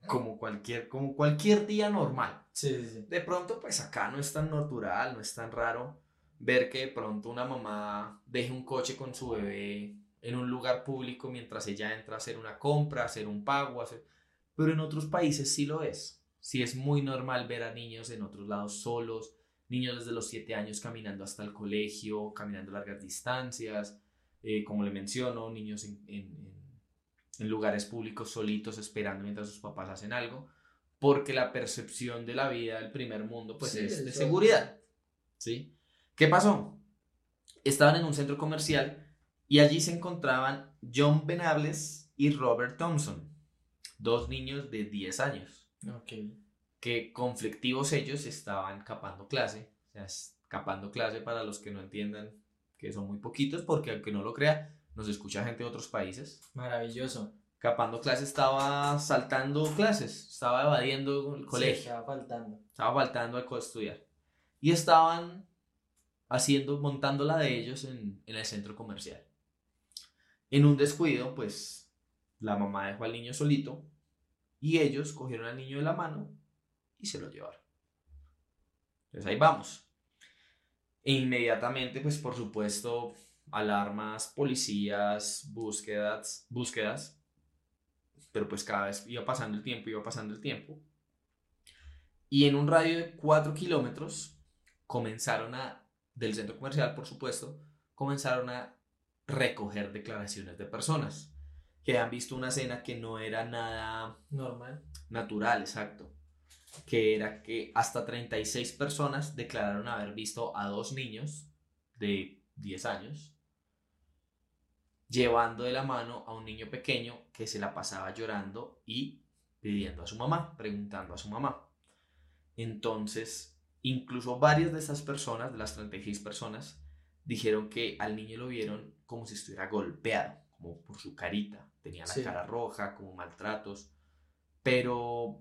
Speaker 1: como cualquier, como cualquier día normal.
Speaker 2: Sí, sí, sí.
Speaker 1: De pronto, pues acá no es tan natural, no es tan raro ver que de pronto una mamá deje un coche con su bebé en un lugar público mientras ella entra a hacer una compra, a hacer un pago, a hacer... pero en otros países sí lo es. Sí es muy normal ver a niños en otros lados solos, niños desde los 7 años caminando hasta el colegio, caminando largas distancias, eh, como le menciono, niños en, en- en- en lugares públicos solitos esperando mientras sus papás hacen algo porque la percepción de la vida del primer mundo pues
Speaker 2: Sí,
Speaker 1: es de seguridad. ¿Sí? ¿Qué pasó? Estaban en un centro comercial y allí se encontraban John Benables y Robert Thompson, dos niños de 10 años,
Speaker 2: Ok.
Speaker 1: que conflictivos ellos estaban capando clase, o sea, capando clase para los que no entiendan que son muy poquitos, porque aunque no lo crea, nos escucha gente de otros países.
Speaker 2: Maravilloso.
Speaker 1: Capando clase estaba saltando clases, estaba evadiendo el
Speaker 2: Sí,
Speaker 1: colegio.
Speaker 2: estaba faltando.
Speaker 1: Estaba faltando al estudiar. Y estaban haciendo, montando la de ellos en, en el centro comercial. En un descuido, pues la mamá dejó al niño solito y ellos cogieron al niño de la mano y se lo llevaron. Entonces ahí vamos. E inmediatamente, pues por supuesto, alarmas, policías, búsquedas, búsquedas. Pero pues cada vez iba pasando el tiempo, iba pasando el tiempo. Y en un radio de 4 kilómetros comenzaron a, del centro comercial por supuesto, comenzaron a recoger declaraciones de personas que han visto una escena que no era nada
Speaker 2: Normal.
Speaker 1: natural, exacto. que era que hasta 36 personas declararon haber visto a dos niños de 10 años llevando de la mano a un niño pequeño que se la pasaba llorando y pidiendo a su mamá, preguntando a su mamá. Entonces, incluso varias de esas personas, de las 36 personas, dijeron que al niño lo vieron como si estuviera golpeado, como por su carita, tenía la cara roja, como maltratos, pero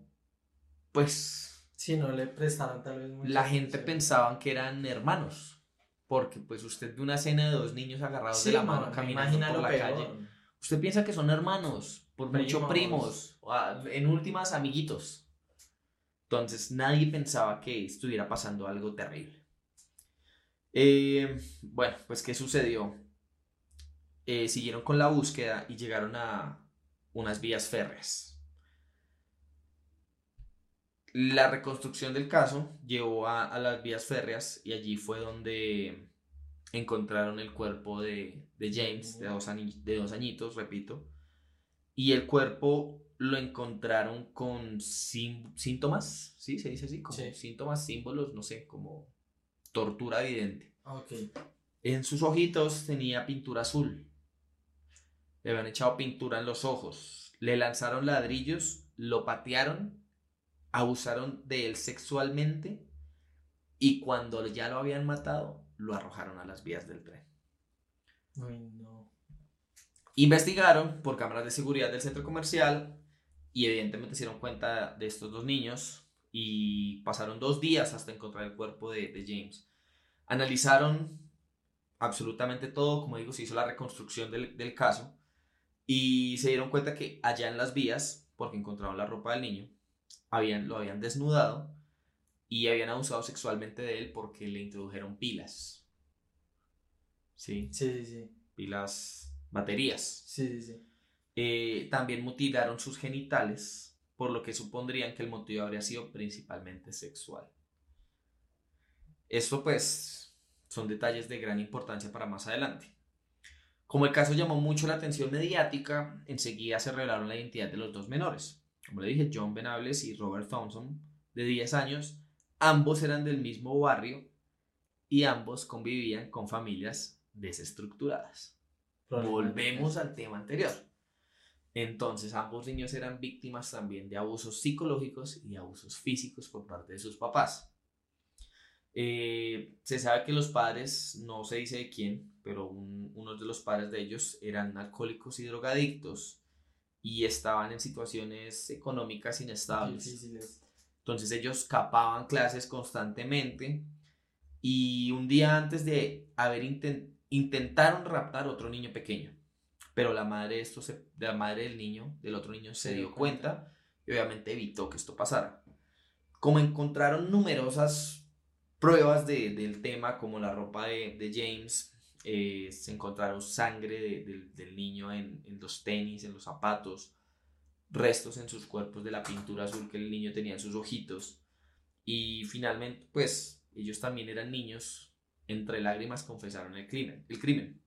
Speaker 1: pues...
Speaker 2: Si no le prestaron tal vez
Speaker 1: La gente pensaba que eran hermanos, porque pues usted ve una escena de dos niños agarrados de la mano caminando por la calle. Usted piensa que son hermanos, por mucho primos, o en últimas amiguitos. Entonces nadie pensaba que estuviera pasando algo terrible. Eh, bueno, pues ¿qué sucedió? Eh, siguieron con la búsqueda y llegaron a unas vías férreas. La reconstrucción del caso llevó a, las vías férreas y allí fue donde encontraron el cuerpo de, James, de dos, de dos añitos, repito, y el cuerpo lo encontraron con síntomas, ¿sí? Se dice así, como síntomas, símbolos, no sé, como tortura evidente. En sus ojitos tenía pintura azul. Le habían echado pintura en los ojos. Le lanzaron ladrillos, lo patearon abusaron de él sexualmente y cuando ya lo habían matado, lo arrojaron a las vías del tren. Investigaron por cámaras de seguridad del centro comercial y evidentemente se dieron cuenta de estos dos niños y pasaron dos días hasta encontrar el cuerpo de, de James. Analizaron absolutamente todo, como digo, se hizo la reconstrucción del, del caso y se dieron cuenta que allá en las vías, porque encontraron la ropa del niño, habían, lo habían desnudado y habían abusado sexualmente de él porque le introdujeron pilas.
Speaker 2: ¿Sí? Sí, sí,
Speaker 1: Pilas, baterías.
Speaker 2: Sí, sí, sí.
Speaker 1: Eh, también mutilaron sus genitales, por lo que supondrían que el motivo habría sido principalmente sexual. Esto pues son detalles de gran importancia para más adelante. Como el caso llamó mucho la atención mediática, enseguida se revelaron la identidad de los dos menores como le dije, John Benables y Robert Thompson, de 10 años, ambos eran del mismo barrio y ambos convivían con familias desestructuradas. Volvemos al tema anterior. Entonces, ambos niños eran víctimas también de abusos psicológicos y abusos físicos por parte de sus papás. Eh, se sabe que los padres, no se dice de quién, pero uno de los padres de ellos eran alcohólicos y drogadictos y estaban en situaciones económicas inestables. Entonces ellos capaban clases constantemente y un día antes de haber intentaron raptar otro niño pequeño, pero la madre, esto se, la madre del niño, del otro niño, se, dio cuenta. y obviamente evitó que esto pasara. Como encontraron numerosas pruebas de, del tema, como la ropa de, de James, eh, se encontraron sangre del niño en, los tenis, en los zapatos, restos en sus cuerpos de la pintura azul que el niño tenía en sus ojitos. Y finalmente, pues, ellos también eran niños, entre lágrimas confesaron el crimen. El, crimen.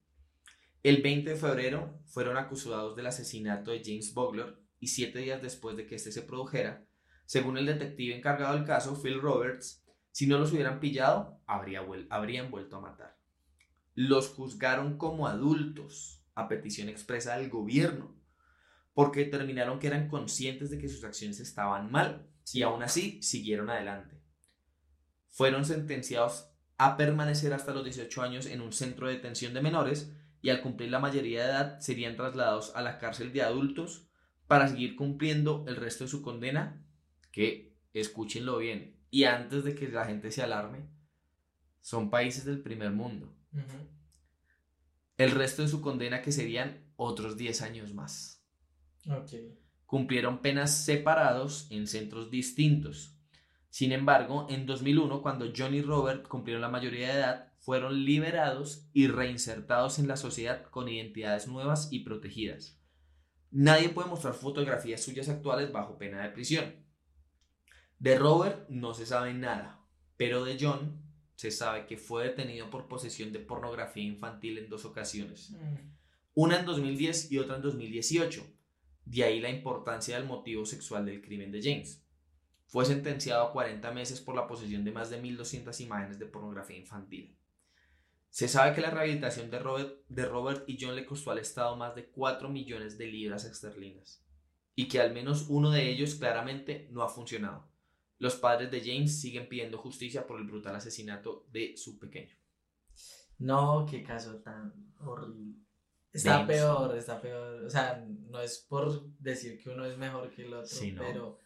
Speaker 1: el 20 de febrero fueron acusados del asesinato de James Bogler y siete días después de que este se produjera, según el detective encargado del caso, Phil Roberts, si no los hubieran pillado, habrían vuelto a matar los juzgaron como adultos a petición expresa del gobierno, porque determinaron que eran conscientes de que sus acciones estaban mal y aún así siguieron adelante. Fueron sentenciados a permanecer hasta los 18 años en un centro de detención de menores y al cumplir la mayoría de edad serían trasladados a la cárcel de adultos para seguir cumpliendo el resto de su condena, que escúchenlo bien, y antes de que la gente se alarme, son países del primer mundo. El resto de su condena que serían otros 10 años más. Cumplieron penas separados en centros distintos. Sin embargo, en 2001, cuando John y Robert cumplieron la mayoría de edad, fueron liberados y reinsertados en la sociedad con identidades nuevas y protegidas. Nadie puede mostrar fotografías suyas actuales bajo pena de prisión. De Robert no se sabe nada, pero de John se sabe que fue detenido por posesión de pornografía infantil en dos ocasiones. Mm. Una en 2010 y otra en 2018. De ahí la importancia del motivo sexual del crimen de James. fue sentenciado a 40 meses por la posesión de más de 1.200 imágenes de pornografía infantil. Se sabe que la rehabilitación de Robert, de Robert y John le costó al Estado más de 4 millones de libras esterlinas y que al menos uno de ellos claramente no ha funcionado. Los padres de James siguen pidiendo justicia por el brutal asesinato de su pequeño.
Speaker 2: No, qué caso tan horrible. Está peor, está peor. O sea, no es por decir que uno es mejor que el otro, pero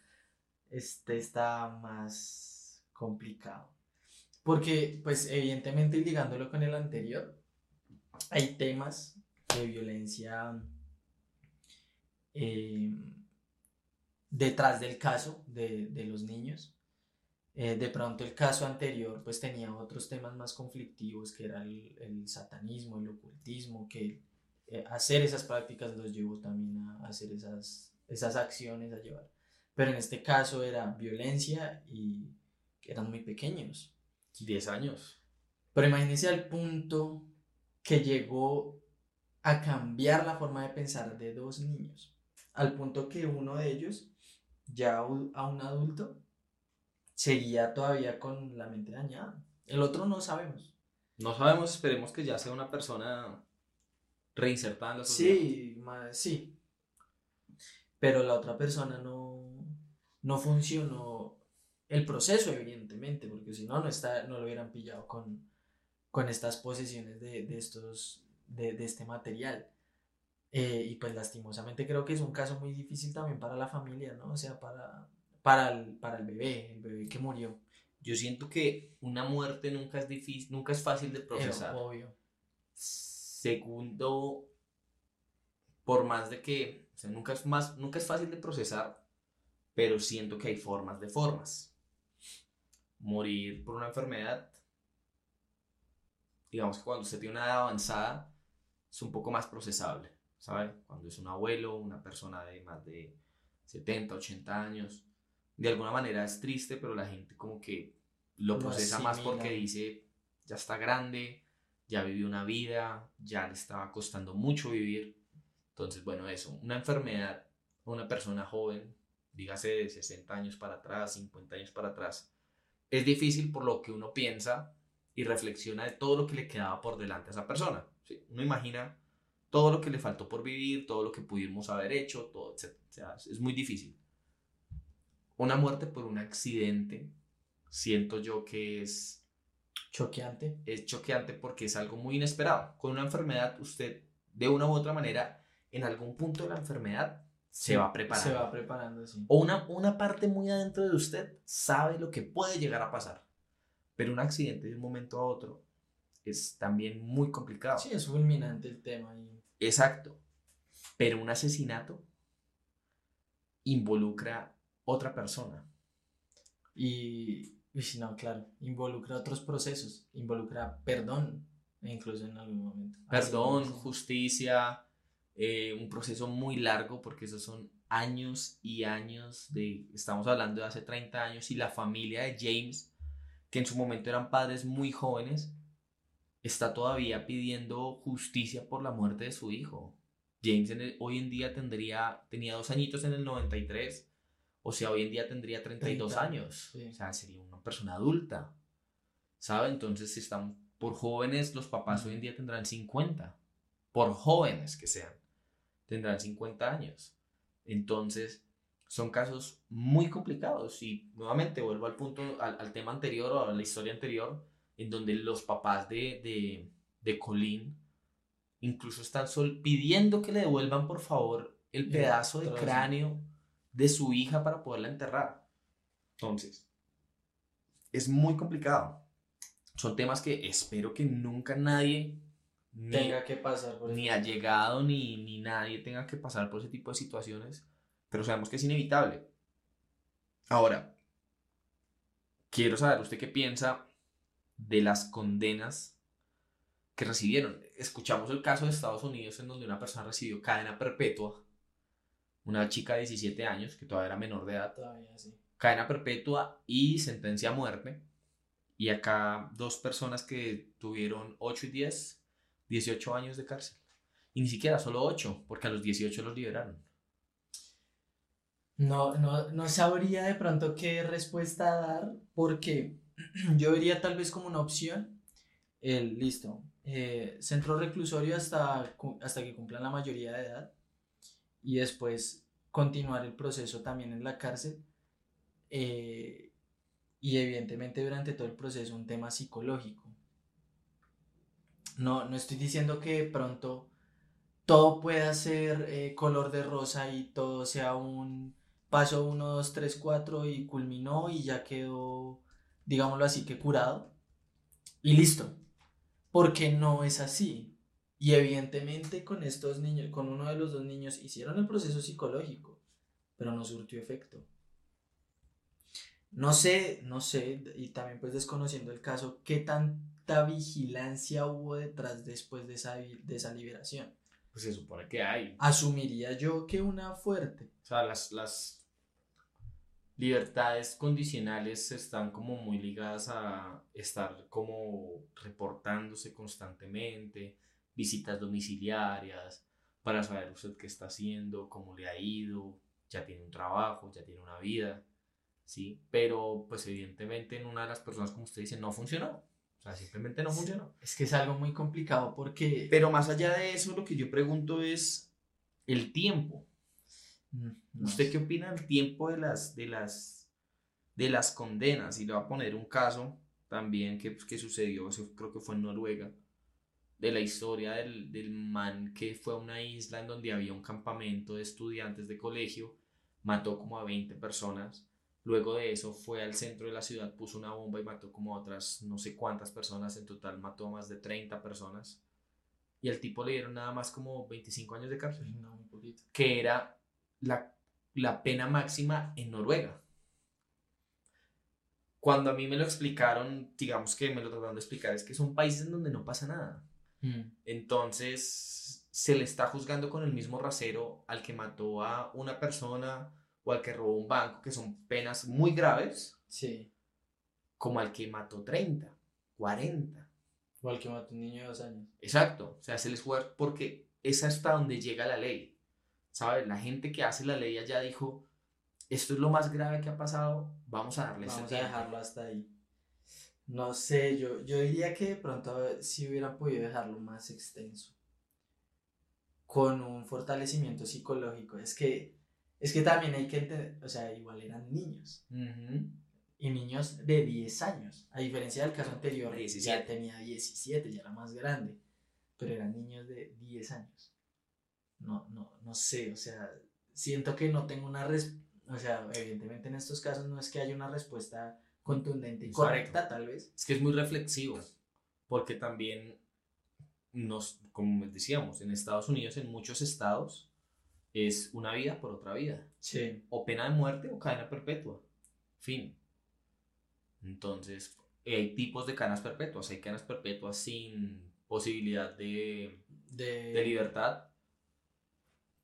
Speaker 2: este está más complicado. Porque, pues, evidentemente, ligándolo con el anterior, hay temas de violencia eh, detrás del caso de, los niños. Eh, de pronto el caso anterior pues tenía otros temas más conflictivos que era el, satanismo, el ocultismo, que eh, hacer esas prácticas los llevó también a hacer esas, esas acciones a llevar. Pero en este caso era violencia y eran muy pequeños.
Speaker 1: 10 años.
Speaker 2: Pero imagínense al punto que llegó a cambiar la forma de pensar de dos niños. Al punto que uno de ellos, ya a un adulto, seguía todavía con la mente dañada. El otro no sabemos.
Speaker 1: No sabemos, esperemos que ya sea una persona reinsertada en la
Speaker 2: sociedad. Sí, sí. Pero la otra persona no, no funcionó el proceso, evidentemente, porque si no, no, está, no lo hubieran pillado con, con estas posesiones de, de estos, de, de, este material. Eh, y pues lastimosamente creo que es un caso muy difícil también para la familia, ¿no? O sea, para, para, el, para el bebé, el bebé que murió.
Speaker 1: Yo siento que una muerte nunca es difícil, nunca es fácil de procesar.
Speaker 2: obvio.
Speaker 1: Segundo, por más de que, o sea, nunca es, más, nunca es fácil de procesar, pero siento que hay formas de formas. Morir por una enfermedad, digamos que cuando usted tiene una edad avanzada, es un poco más procesable, ¿sabe? Cuando es un abuelo, una persona de más de 70, 80 años, de alguna manera es triste, pero la gente como que lo procesa más porque dice, ya está grande, ya vivió una vida, ya le estaba costando mucho vivir. Entonces, bueno, eso, una enfermedad, una persona joven, dígase de 60 años para atrás, 50 años para atrás, es difícil por lo que uno piensa y reflexiona de todo lo que le quedaba por delante a esa persona. ¿sí? Uno imagina todo lo que le faltó por vivir, todo lo que pudimos haber hecho, todo, etc. O sea, es muy difícil. Una muerte por un accidente, siento yo que es...
Speaker 2: Choqueante.
Speaker 1: Es choqueante porque es algo muy inesperado. Con una enfermedad, usted, de una u otra manera, en algún punto de la enfermedad, se va preparando.
Speaker 2: Se va preparando, sí.
Speaker 1: O una, una parte muy adentro de usted sabe lo que puede llegar a pasar. Pero un accidente de un momento a otro es también muy complicado.
Speaker 2: Sí, es fulminante el tema.
Speaker 1: Exacto. Pero un asesinato involucra otra persona.
Speaker 2: Y, no, claro, involucra otros procesos, involucra perdón, incluso en algún momento.
Speaker 1: Perdón, justicia, eh, un proceso muy largo porque esos son años y años de, estamos hablando de hace 30 años y la familia de James, que en su momento eran padres muy jóvenes, está todavía pidiendo justicia por la muerte de su hijo. James hoy en día tendría, tenía dos añitos en el 93, o sea, hoy en día tendría 32 años, o sea, sería una persona adulta, ¿sabe? Entonces, si están por jóvenes, los papás hoy en día tendrán 50, por jóvenes que sean tendrán 50 años. Entonces, son casos muy complicados y nuevamente vuelvo al punto, al, tema anterior o a la historia anterior, en donde los papás de, de, de Colin incluso están sol pidiendo que le devuelvan por favor el pedazo de cráneo de su hija para poderla enterrar. Entonces, es muy complicado. Son temas que espero que nunca nadie
Speaker 2: tenga que pasar
Speaker 1: por Ni ha llegado ni, ni nadie tenga que pasar por ese tipo de situaciones, pero sabemos que es inevitable. Ahora, quiero saber usted qué piensa de las condenas que recibieron. Escuchamos el caso de Estados Unidos en donde una persona recibió cadena perpetua, una chica de 17 años, que todavía era menor de edad,
Speaker 2: todavía, sí.
Speaker 1: cadena perpetua y sentencia a muerte. Y acá dos personas que tuvieron 8 y 10 18 años de cárcel. Y ni siquiera solo 8, porque a los 18 los liberaron.
Speaker 2: No, no, no sabría de pronto qué respuesta dar porque yo vería tal vez como una opción el listo, eh, centro reclusorio hasta, hasta que cumplan la mayoría de edad y después continuar el proceso también en la cárcel eh, y evidentemente durante todo el proceso un tema psicológico. No, no estoy diciendo que pronto todo pueda ser eh, color de rosa y todo sea un paso 1, 2, 3, 4 y culminó y ya quedó, digámoslo así, que curado. Y listo. Porque no es así. Y evidentemente con estos niños, con uno de los dos niños, hicieron el proceso psicológico, pero no surtió efecto. No sé, no sé, y también pues desconociendo el caso, qué tanta vigilancia hubo detrás después de esa, de esa liberación.
Speaker 1: Pues se supone que hay.
Speaker 2: Asumiría yo que una fuerte.
Speaker 1: O sea, las, las libertades condicionales están como muy ligadas a estar como reportándose constantemente, visitas domiciliarias, para saber usted qué está haciendo, cómo le ha ido, ya tiene un trabajo, ya tiene una vida, ¿sí? Pero pues evidentemente en una de las personas, como usted dice, no funcionó. O sea, simplemente no funcionó.
Speaker 2: Es que es algo muy complicado porque...
Speaker 1: Pero más allá de eso, lo que yo pregunto es el tiempo. Mm, ¿Usted qué opina del tiempo de las, de las, de las condenas? Y le voy a poner un caso también que, que sucedió, creo que fue en Noruega, de la historia del, del man que fue a una isla en donde había un campamento de estudiantes de colegio, mató como a 20 personas Luego de eso fue al centro de la ciudad, puso una bomba y mató como otras no sé cuántas personas, en total mató más de 30 personas. Y al tipo le dieron nada más como 25 años de cárcel, que era la, la pena máxima en Noruega. Cuando a mí me lo explicaron, digamos que me lo trataron de explicar, es que son países en donde no pasa nada. Mm. Entonces, se le está juzgando con el mismo rasero al que mató a una persona o al que robó un banco, que son penas muy graves,
Speaker 2: sí.
Speaker 1: como al que mató 30, 40.
Speaker 2: O al que mató un niño de dos años.
Speaker 1: Exacto, o sea, se les juega porque es hasta donde llega la ley. ¿Sabes? La gente que hace la ley allá dijo, esto es lo más grave que ha pasado, vamos a darle
Speaker 2: Vamos a dejarlo hasta ahí. No sé, yo, yo diría que de pronto si hubieran podido dejarlo más extenso. Con un fortalecimiento psicológico. Es que es que también hay que entender, o sea, igual eran niños. Y niños de 10 años. A diferencia del caso anterior, ya tenía 17, ya era más grande. Pero eran niños de 10 años. No, no, no sé, o sea, siento que no tengo una respuesta. O sea, evidentemente en estos casos no es que haya una respuesta contundente y correcta, tal vez.
Speaker 1: Es que es muy reflexivo, porque también, nos, como decíamos, en Estados Unidos, en muchos estados, es una vida por otra vida.
Speaker 2: Sí.
Speaker 1: O pena de muerte o cadena perpetua. Fin. Entonces, hay tipos de cadenas perpetuas. Hay cadenas perpetuas sin posibilidad de, de... libertad.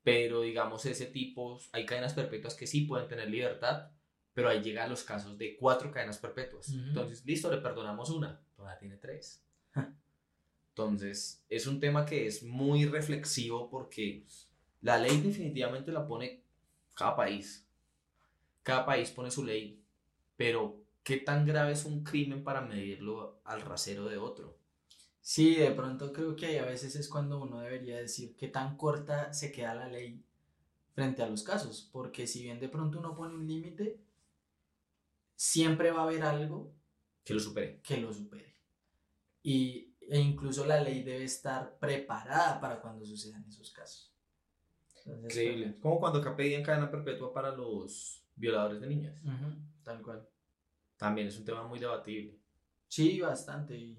Speaker 1: Pero digamos, ese tipo, hay cadenas perpetuas que sí pueden tener libertad, pero ahí llegan los casos de cuatro cadenas perpetuas. Entonces, listo, le perdonamos una, todavía tiene tres. Entonces, es un tema que es muy reflexivo porque la ley definitivamente la pone cada país. Cada país pone su ley. Pero, ¿qué tan grave es un crimen para medirlo al rasero de otro?
Speaker 2: Sí, de pronto creo que a veces es cuando uno debería decir qué tan corta se queda la ley frente a los casos. Porque si bien de pronto uno pone un límite, siempre va a haber algo
Speaker 1: que lo supere.
Speaker 2: Que lo supere. Y, e incluso la ley debe estar preparada para cuando sucedan esos casos.
Speaker 1: Increíble. Pues, como cuando acá pedían cadena perpetua para los violadores de niñas.
Speaker 2: tal cual.
Speaker 1: También es un tema muy debatible.
Speaker 2: Sí, bastante. Y,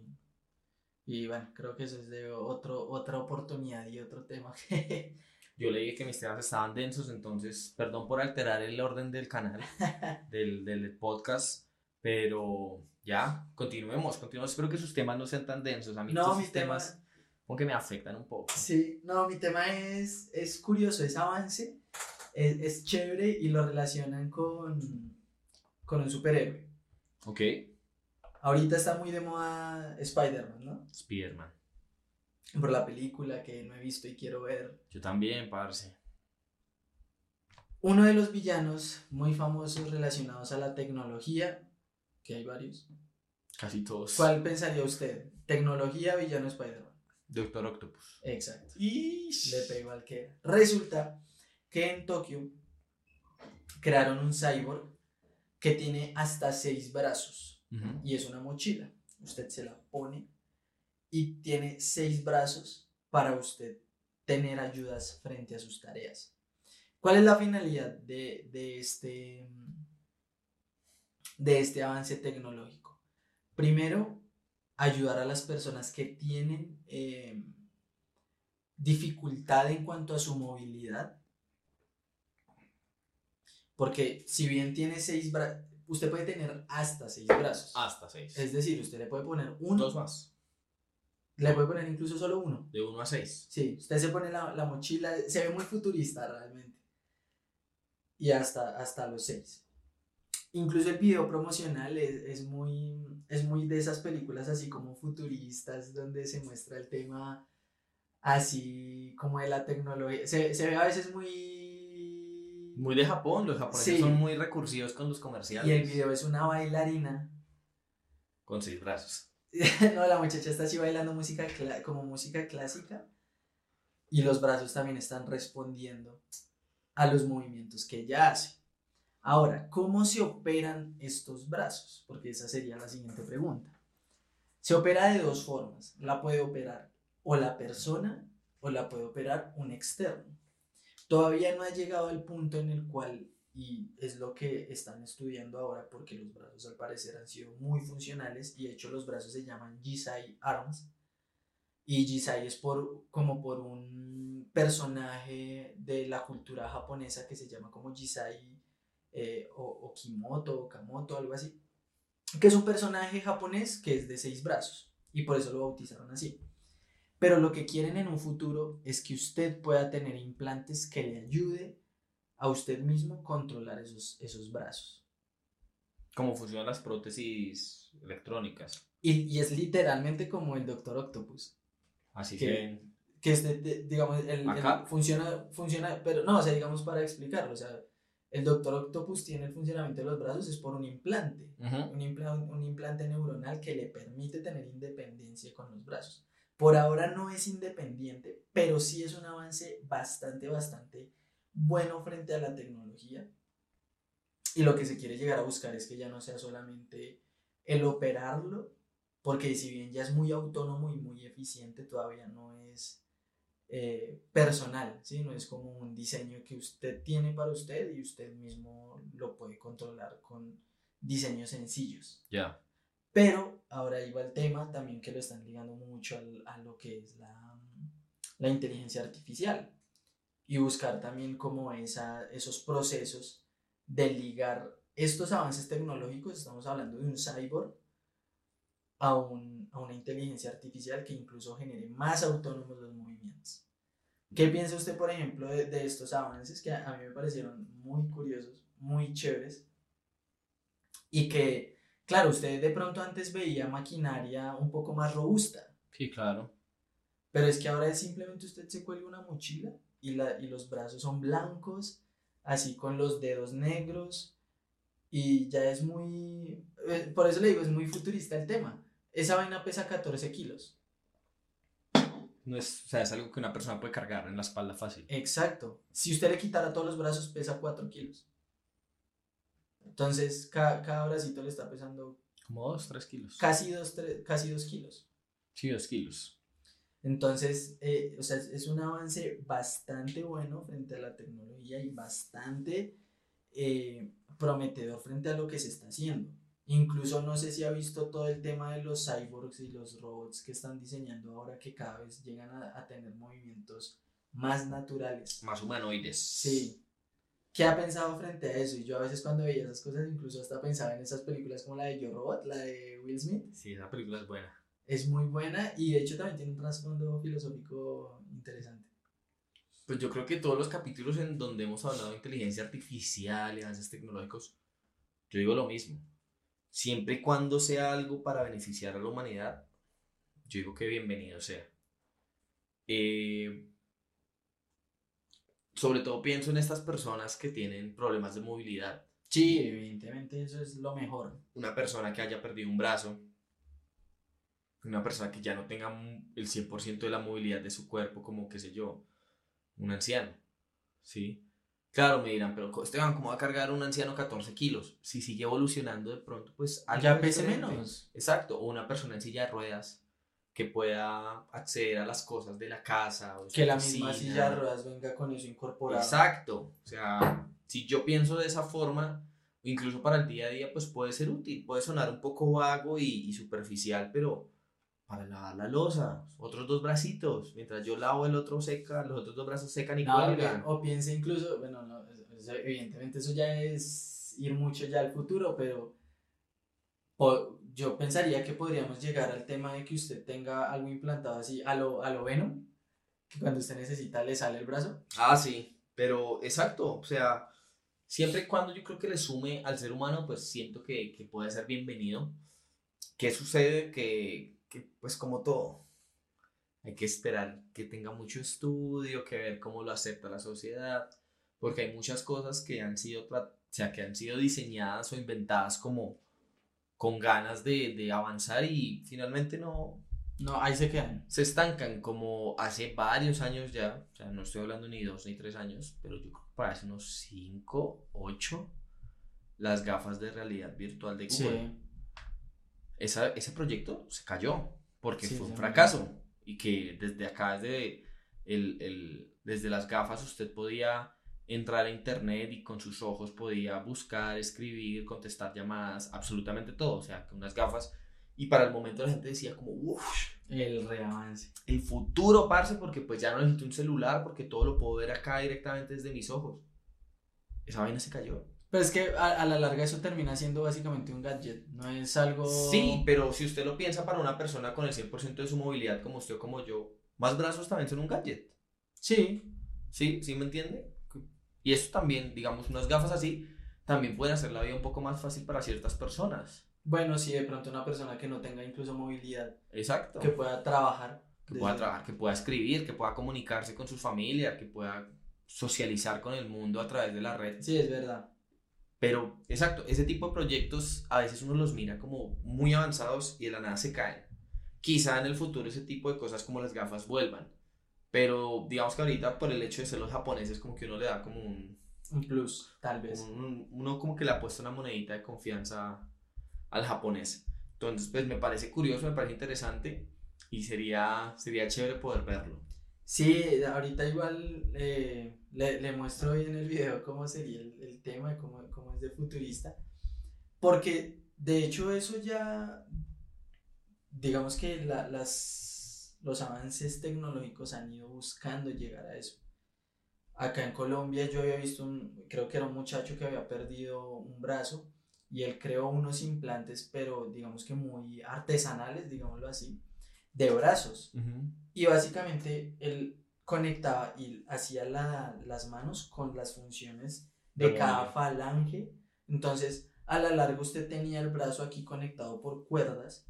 Speaker 2: y bueno, creo que eso es de otro, otra oportunidad y otro tema
Speaker 1: Yo leí que mis temas estaban densos, entonces perdón por alterar el orden del canal, del, del podcast, pero ya, continuemos, continuemos. Espero que sus temas no sean tan densos. A mí
Speaker 2: no, mis temas
Speaker 1: que me afectan un poco.
Speaker 2: Sí, no, mi tema es, es curioso, es avance, es, es chévere y lo relacionan con, con un superhéroe.
Speaker 1: Ok.
Speaker 2: Ahorita está muy de moda Spider-Man, ¿no?
Speaker 1: Spider-Man.
Speaker 2: Por la película que no he visto y quiero ver.
Speaker 1: Yo también, parce.
Speaker 2: Uno de los villanos muy famosos relacionados a la tecnología, que hay varios.
Speaker 1: Casi todos.
Speaker 2: ¿Cuál pensaría usted? Tecnología, villano Spider-Man.
Speaker 1: Doctor Octopus.
Speaker 2: Exacto. Le pegó al que era. Resulta que en Tokio crearon un cyborg que tiene hasta seis brazos Y es una mochila. Usted se la pone y tiene seis brazos para usted tener ayudas frente a sus tareas. ¿Cuál es la finalidad de, de este, de este avance tecnológico? Primero, ayudar a las personas que tienen eh, dificultad en cuanto a su movilidad. Porque si bien tiene seis brazos, usted puede tener hasta seis brazos.
Speaker 1: Hasta seis.
Speaker 2: Es decir, usted le puede poner uno,
Speaker 1: Dos más.
Speaker 2: le puede poner incluso solo uno.
Speaker 1: De uno a seis.
Speaker 2: Sí, usted se pone la, la mochila, se ve muy futurista realmente. Y hasta, hasta los seis. Incluso el video promocional es, es muy, es muy de esas películas así como futuristas, donde se muestra el tema así como de la tecnología. Se, se ve a veces muy...
Speaker 1: Muy de Japón. Los japoneses
Speaker 2: Sí.
Speaker 1: son muy recursivos con los comerciales.
Speaker 2: Y el video es una bailarina
Speaker 1: Con seis brazos.
Speaker 2: no, la muchacha está así bailando música como música clásica y los brazos también están respondiendo a los movimientos que ella hace. Ahora, ¿cómo se operan estos brazos? Porque esa sería la siguiente pregunta. Se opera de dos formas. La puede operar o la persona o la puede operar un externo. Todavía no ha llegado al punto en el cual, y es lo que están estudiando ahora, porque los brazos al parecer han sido muy funcionales, y de hecho los brazos se llaman Jisai Arms, y Jisai es por, como por un personaje de la cultura japonesa que se llama como Jisai eh, o, o Kimoto o Kamoto, algo así, que es un personaje japonés que es de seis brazos, y por eso lo bautizaron así. Pero lo que quieren en un futuro es que usted pueda tener implantes que le ayude a usted mismo controlar esos, esos brazos.
Speaker 1: Cómo funcionan las prótesis electrónicas.
Speaker 2: Y, y es literalmente como el Doctor Octopus.
Speaker 1: Así.
Speaker 2: Que es, de- de- digamos, el, funciona, funciona, pero no, o sea, digamos para explicarlo, o sea, el Doctor Octopus tiene el funcionamiento de los brazos es por un implante. Un, impla- un implante neuronal que le permite tener independencia con los brazos. Por ahora no es independiente, pero sí es un avance bastante, bastante bueno frente a la tecnología. Y lo que se quiere llegar a buscar es que ya no sea solamente el operarlo, porque si bien ya es muy autónomo y muy eficiente, todavía no es eh, personal, ¿sí? no es como un diseño que usted tiene para usted y usted mismo lo puede controlar con diseños sencillos.
Speaker 1: Ya.
Speaker 2: Pero ahora va el tema también que lo están ligando mucho al- a lo que es la, la inteligencia artificial y buscar también como esa, esos procesos de ligar estos avances tecnológicos, estamos hablando de un cyborg, a, un- a una inteligencia artificial que incluso genere más autónomos los movimientos. ¿Qué piensa usted, por ejemplo, de, de estos avances que a, a mí me parecieron muy curiosos, muy chéveres y que Claro, usted de pronto antes veía maquinaria un poco más robusta,
Speaker 1: Sí, claro.
Speaker 2: pero es que ahora es simplemente usted se cuelga una mochila y, la, y los brazos son blancos, así con los dedos negros, y ya es muy... eh, Por eso le digo, es muy futurista el tema. Esa vaina pesa 14 kilos.
Speaker 1: No es, o sea, es algo que una persona puede cargar en la espalda fácil.
Speaker 2: Exacto. Si usted le quitara todos los brazos, pesa 4 kilos. Entonces, ca- cada bracito le está pesando
Speaker 1: Como dos, tres kilos.
Speaker 2: casi 2 casi dos kilos.
Speaker 1: Sí, dos kilos.
Speaker 2: Entonces, eh, o sea, es, es un avance bastante bueno frente a la tecnología y bastante eh, prometedor frente a lo que se está haciendo. Incluso no sé si ha visto todo el tema de los cyborgs y los robots que están diseñando ahora que cada vez llegan a, a tener movimientos más naturales.
Speaker 1: Más humanoides.
Speaker 2: Sí. ¿Qué ha pensado frente a eso? Y yo a veces cuando veía esas cosas incluso hasta pensaba en esas películas como la de Yo Robot, la de Will Smith.
Speaker 1: Sí, esa película es buena.
Speaker 2: Es muy buena y de hecho también tiene un trasfondo filosófico interesante.
Speaker 1: Pues yo creo que todos los capítulos en donde hemos hablado de inteligencia artificial y avances tecnológicos, yo digo lo mismo. Siempre y cuando sea algo para beneficiar a la humanidad, yo digo que bienvenido sea. Eh, sobre todo pienso en estas personas que tienen problemas de movilidad.
Speaker 2: Sí, evidentemente eso es lo mejor.
Speaker 1: Una persona que haya perdido un brazo, una persona que ya no tenga el 100% de la movilidad de su cuerpo, como qué sé yo, un anciano, ¿sí? Claro, me dirán, pero Esteban, ¿cómo va a cargar un anciano 14 kilos? Si sigue evolucionando de pronto, pues...
Speaker 2: Ya pese menos.
Speaker 1: Exacto, o una persona en silla de ruedas que pueda acceder a las cosas de la casa. O
Speaker 2: que la misma silla de ruedas venga con eso incorporado.
Speaker 1: Exacto, o sea, si yo pienso de esa forma, incluso para el día a día, pues puede ser útil, puede sonar un poco vago y superficial, pero para lavar la losa, otros dos bracitos, mientras yo lavo el otro seca, los otros dos brazos secan y no,
Speaker 2: O piense incluso, bueno, no, evidentemente eso ya es ir mucho ya al futuro, pero yo pensaría que podríamos llegar al tema de que usted tenga algo implantado así a lo, a lo Venom, que cuando usted necesita le sale el brazo.
Speaker 1: Ah, sí, pero exacto, o sea, siempre y cuando yo creo que le sume al ser humano, pues siento que, que puede ser bienvenido. ¿Qué sucede? Que que pues como todo, hay que esperar que tenga mucho estudio, que ver cómo lo acepta la sociedad, porque hay muchas cosas que han sido, o sea, que han sido diseñadas o inventadas como con ganas de, de avanzar y finalmente no...
Speaker 2: No, ahí se quedan.
Speaker 1: Se estancan como hace varios años ya, o sea, no estoy hablando ni dos ni tres años, pero yo creo que para hace unos cinco, ocho, las gafas de realidad virtual de Google. Sí ese proyecto se cayó porque fue un fracaso y que desde acá, desde, el, el, desde las gafas, usted podía entrar a internet y con sus ojos podía buscar, escribir, contestar llamadas, absolutamente todo. O sea, que unas gafas. Y para el momento la gente decía como, uff.
Speaker 2: El reavance.
Speaker 1: El futuro, parce, porque pues ya no necesito un celular, porque todo lo puedo ver acá directamente desde mis ojos. Esa vaina se cayó.
Speaker 2: Pero es que a, la larga eso termina siendo básicamente un gadget, no es algo...
Speaker 1: Sí, pero si usted lo piensa para una persona con el 100% de su movilidad como usted o como yo, más brazos también son un gadget.
Speaker 2: Sí.
Speaker 1: Sí, ¿sí me entiende? Y eso también, digamos, unas gafas así, también pueden hacer la vida un poco más fácil para ciertas personas.
Speaker 2: Bueno, sí, de pronto una persona que no tenga incluso movilidad.
Speaker 1: Exacto.
Speaker 2: Que pueda trabajar.
Speaker 1: Que pueda trabajar, que pueda escribir, que pueda comunicarse con su familia, que pueda socializar con el mundo a través de la red.
Speaker 2: Sí, es verdad.
Speaker 1: Pero, exacto, ese tipo de proyectos a veces uno los mira como muy avanzados y de la nada se caen. Quizá en el futuro ese tipo de cosas como las gafas vuelvan. Pero digamos que ahorita por el hecho de ser los japoneses como que uno le da como un...
Speaker 2: Un plus, tal vez.
Speaker 1: uno como que le ha puesto una monedita de confianza al japonés. Entonces, pues me parece curioso, me parece interesante y sería, sería chévere poder verlo.
Speaker 2: Sí, ahorita igual eh, le, le, muestro hoy en el video cómo sería el, el tema, cómo, cómo, es de futurista. Porque de hecho eso ya, digamos que la, las, los avances tecnológicos han ido buscando llegar a eso. Acá en Colombia yo había visto, un, creo que era un muchacho que había perdido un brazo y él creó unos implantes, pero digamos que muy artesanales, digámoslo así, de brazos. Y básicamente él conectaba y hacía las manos con las funciones de cada falange. Entonces, a la larga usted tenía el brazo aquí conectado por cuerdas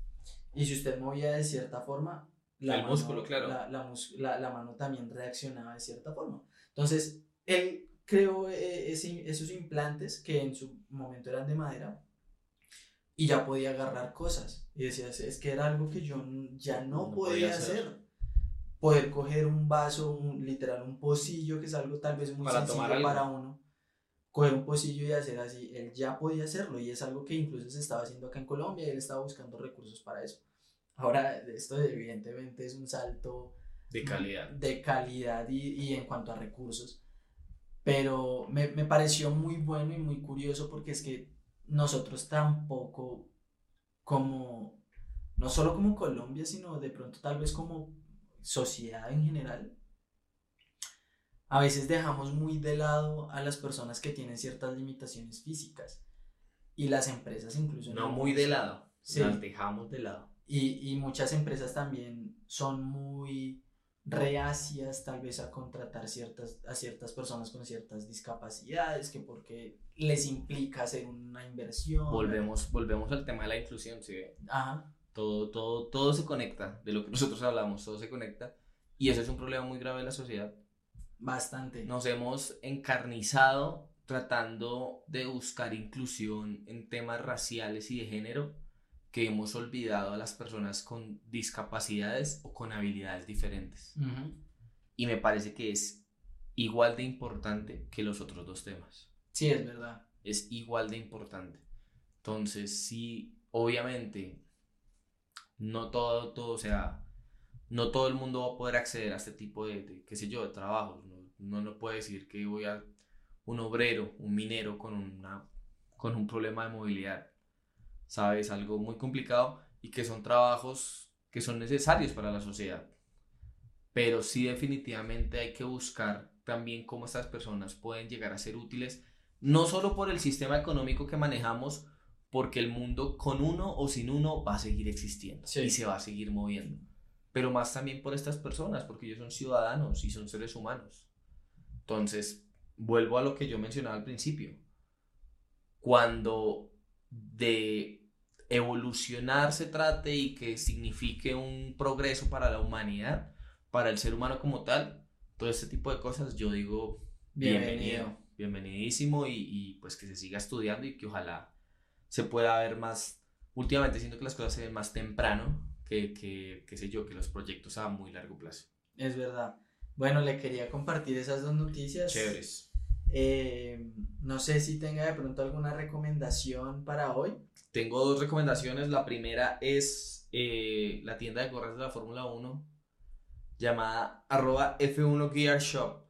Speaker 2: y si usted movía de cierta forma, la,
Speaker 1: el músculo, claro.
Speaker 2: la, la, la, mano también reaccionaba de cierta forma. Entonces, él creó eh, esos implantes que en su momento eran de madera y ya podía agarrar cosas. Y decía, es que era algo que yo ya no, podía, hacer. Poder coger un vaso, un, literal, un pocillo, que es algo tal vez muy para sencillo para uno. Coger un pocillo y hacer así. Él ya podía hacerlo y es algo que incluso se estaba haciendo acá en Colombia y él estaba buscando recursos para eso. Ahora, esto evidentemente es un salto
Speaker 1: de calidad.
Speaker 2: De calidad y, y en cuanto a recursos. Pero me, me pareció muy bueno y muy curioso porque es que nosotros tampoco como, no solo como Colombia, sino de pronto tal vez como sociedad en general, a veces dejamos muy de lado a las personas que tienen ciertas limitaciones físicas y las empresas incluso.
Speaker 1: No, muy de lado, las dejamos de lado.
Speaker 2: Y, y muchas empresas también son muy reacias tal vez a contratar ciertas, a ciertas personas con ciertas discapacidades, que porque les implica hacer una inversión.
Speaker 1: Volvemos, volvemos al tema de la inclusión, ¿sí?
Speaker 2: Ajá.
Speaker 1: Todo, todo, todo se conecta, de lo que nosotros hablamos, todo se conecta, y eso es un problema muy grave de la sociedad.
Speaker 2: Bastante.
Speaker 1: Nos hemos encarnizado tratando de buscar inclusión en temas raciales y de género que hemos olvidado a las personas con discapacidades o con habilidades diferentes. Y me parece que es igual de importante que los otros dos temas.
Speaker 2: Sí, es verdad.
Speaker 1: Es igual de importante. Entonces, sí, obviamente, no todo, todo, o sea, no todo el mundo va a poder acceder a este tipo de, qué sé yo, de trabajos. No, no, puede decir que voy a un obrero, un minero con, una, con un problema de movilidad. ¿Sabes? Algo muy complicado y que son trabajos que son necesarios para la sociedad. Pero sí definitivamente hay que buscar también cómo estas personas pueden llegar a ser útiles, no solo por el sistema económico que manejamos, porque el mundo con uno o sin uno va a seguir existiendo y se va a seguir moviendo, pero más también por estas personas, porque ellos son ciudadanos y son seres humanos. Entonces, vuelvo a lo que yo mencionaba al principio. Cuando de evolucionar se trate y que signifique un progreso para la humanidad, para el ser humano como tal, todo este tipo de cosas, yo digo bienvenido, bienvenidísimo y, y pues que se siga estudiando y que ojalá se pueda ver más, últimamente siento que las cosas se ven más temprano que, que, que sé yo, que los proyectos a muy largo plazo.
Speaker 2: Es verdad. Bueno, le quería compartir esas dos noticias.
Speaker 1: Chéveres.
Speaker 2: Eh, no sé si tenga de pronto alguna recomendación para hoy.
Speaker 1: Tengo dos recomendaciones. La primera es eh, la tienda de gorras de la Fórmula 1 llamada arroba F1 Gear Shop.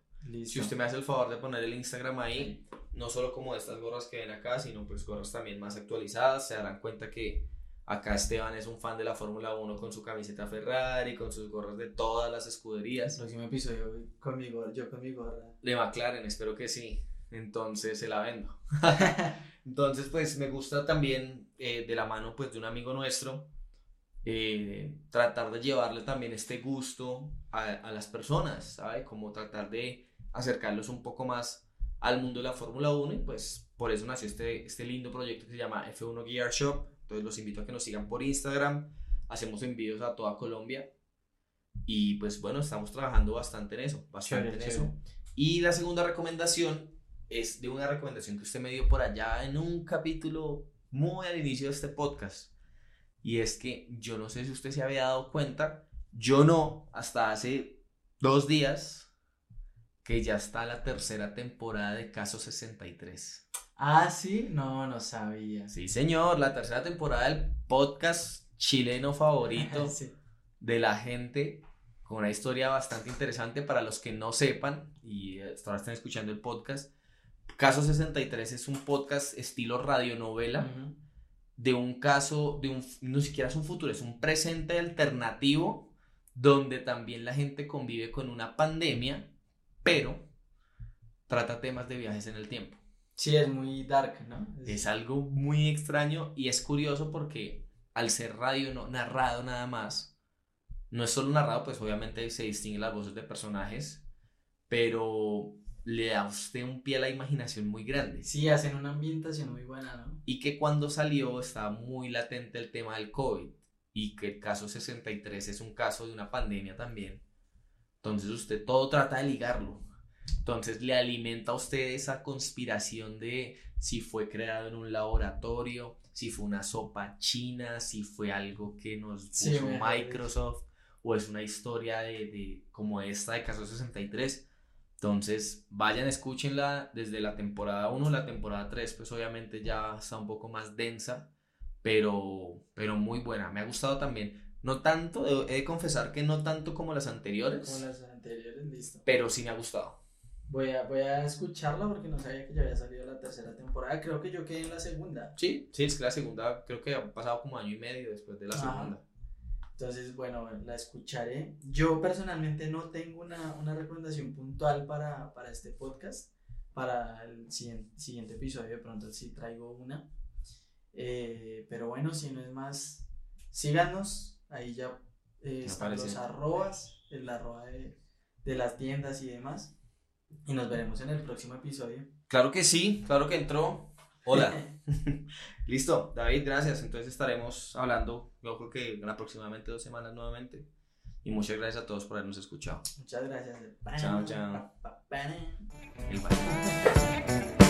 Speaker 1: Si usted me hace el favor de poner el Instagram ahí, no solo como estas gorras que ven acá, sino pues gorras también más actualizadas. Se darán cuenta que acá Esteban es un fan de la Fórmula 1 con su camiseta Ferrari, con sus gorras de todas las escuderías.
Speaker 2: El próximo episodio con mi gorra, yo con mi gorra.
Speaker 1: De McLaren, espero que sí. Entonces se la vendo. Entonces pues me gusta también eh, de la mano pues de un amigo nuestro. Eh, tratar de llevarle también este gusto a, a las personas, ¿sabe? Como tratar de acercarlos un poco más al mundo de la Fórmula 1 y pues por eso nació este, este lindo proyecto que se llama F1 Gear Shop. Entonces los invito a que nos sigan por Instagram, hacemos envíos a toda Colombia y pues bueno, estamos trabajando bastante en eso, bastante en eso. Y la segunda recomendación es de una recomendación que usted me dio por allá en un capítulo muy al inicio de este podcast. Y es que yo no sé si usted se había dado cuenta, yo no, hasta hace dos días, que ya está la tercera temporada de Caso 63.
Speaker 2: Ah, sí, no, no sabía.
Speaker 1: Sí, señor, la tercera temporada del podcast chileno favorito de la gente, con una historia bastante interesante para los que no sepan y hasta ahora están escuchando el podcast. Caso 63 es un podcast estilo radionovela de un caso, de un, no siquiera es un futuro, es un presente alternativo donde también la gente convive con una pandemia pero trata temas de viajes en el tiempo.
Speaker 2: Sí, es muy dark, ¿no?
Speaker 1: Es, algo muy extraño y es curioso porque al ser radio no, narrado nada más, no es solo narrado, pues obviamente se distinguen las voces de personajes, pero le da a usted un pie a la imaginación muy grande.
Speaker 2: Sí, hacen una ambientación muy buena, ¿no?
Speaker 1: Y que cuando salió estaba muy latente el tema del COVID y que el caso 63 es un caso de una pandemia también entonces usted todo trata de ligarlo. Entonces le alimenta a usted esa conspiración de si fue creado en un laboratorio, si fue una sopa china, si fue algo que nos puso Microsoft o es una historia de, de, como esta de Caso 63. Entonces vayan, escúchenla desde la temporada 1, la temporada 3 pues obviamente ya está un poco más densa, pero, pero muy buena. Me ha gustado también. No tanto, he de confesar que no tanto como las anteriores.
Speaker 2: Como las anteriores, listo.
Speaker 1: Pero sí me ha gustado.
Speaker 2: Voy a, voy a escucharla porque no sabía que ya había salido la tercera temporada. Creo que yo quedé en la segunda.
Speaker 1: Sí, sí, es que la segunda creo que ha pasado como año y medio después de la segunda.
Speaker 2: Entonces, bueno, la escucharé. Yo personalmente no tengo una, una recomendación puntual para, para, este podcast. Para el siguiente, siguiente episodio de pronto sí traigo una. Eh, pero bueno, si no es más, síganos Ahí ya eh, están los arrobas, el arroba de, de las tiendas y demás. Y nos veremos en el próximo episodio.
Speaker 1: Claro que sí, claro que entró. Hola. Listo, David, gracias. Entonces estaremos hablando, yo creo que en aproximadamente dos semanas nuevamente. Y muchas gracias a todos por habernos escuchado.
Speaker 2: Muchas gracias.
Speaker 1: Chao, chao. El.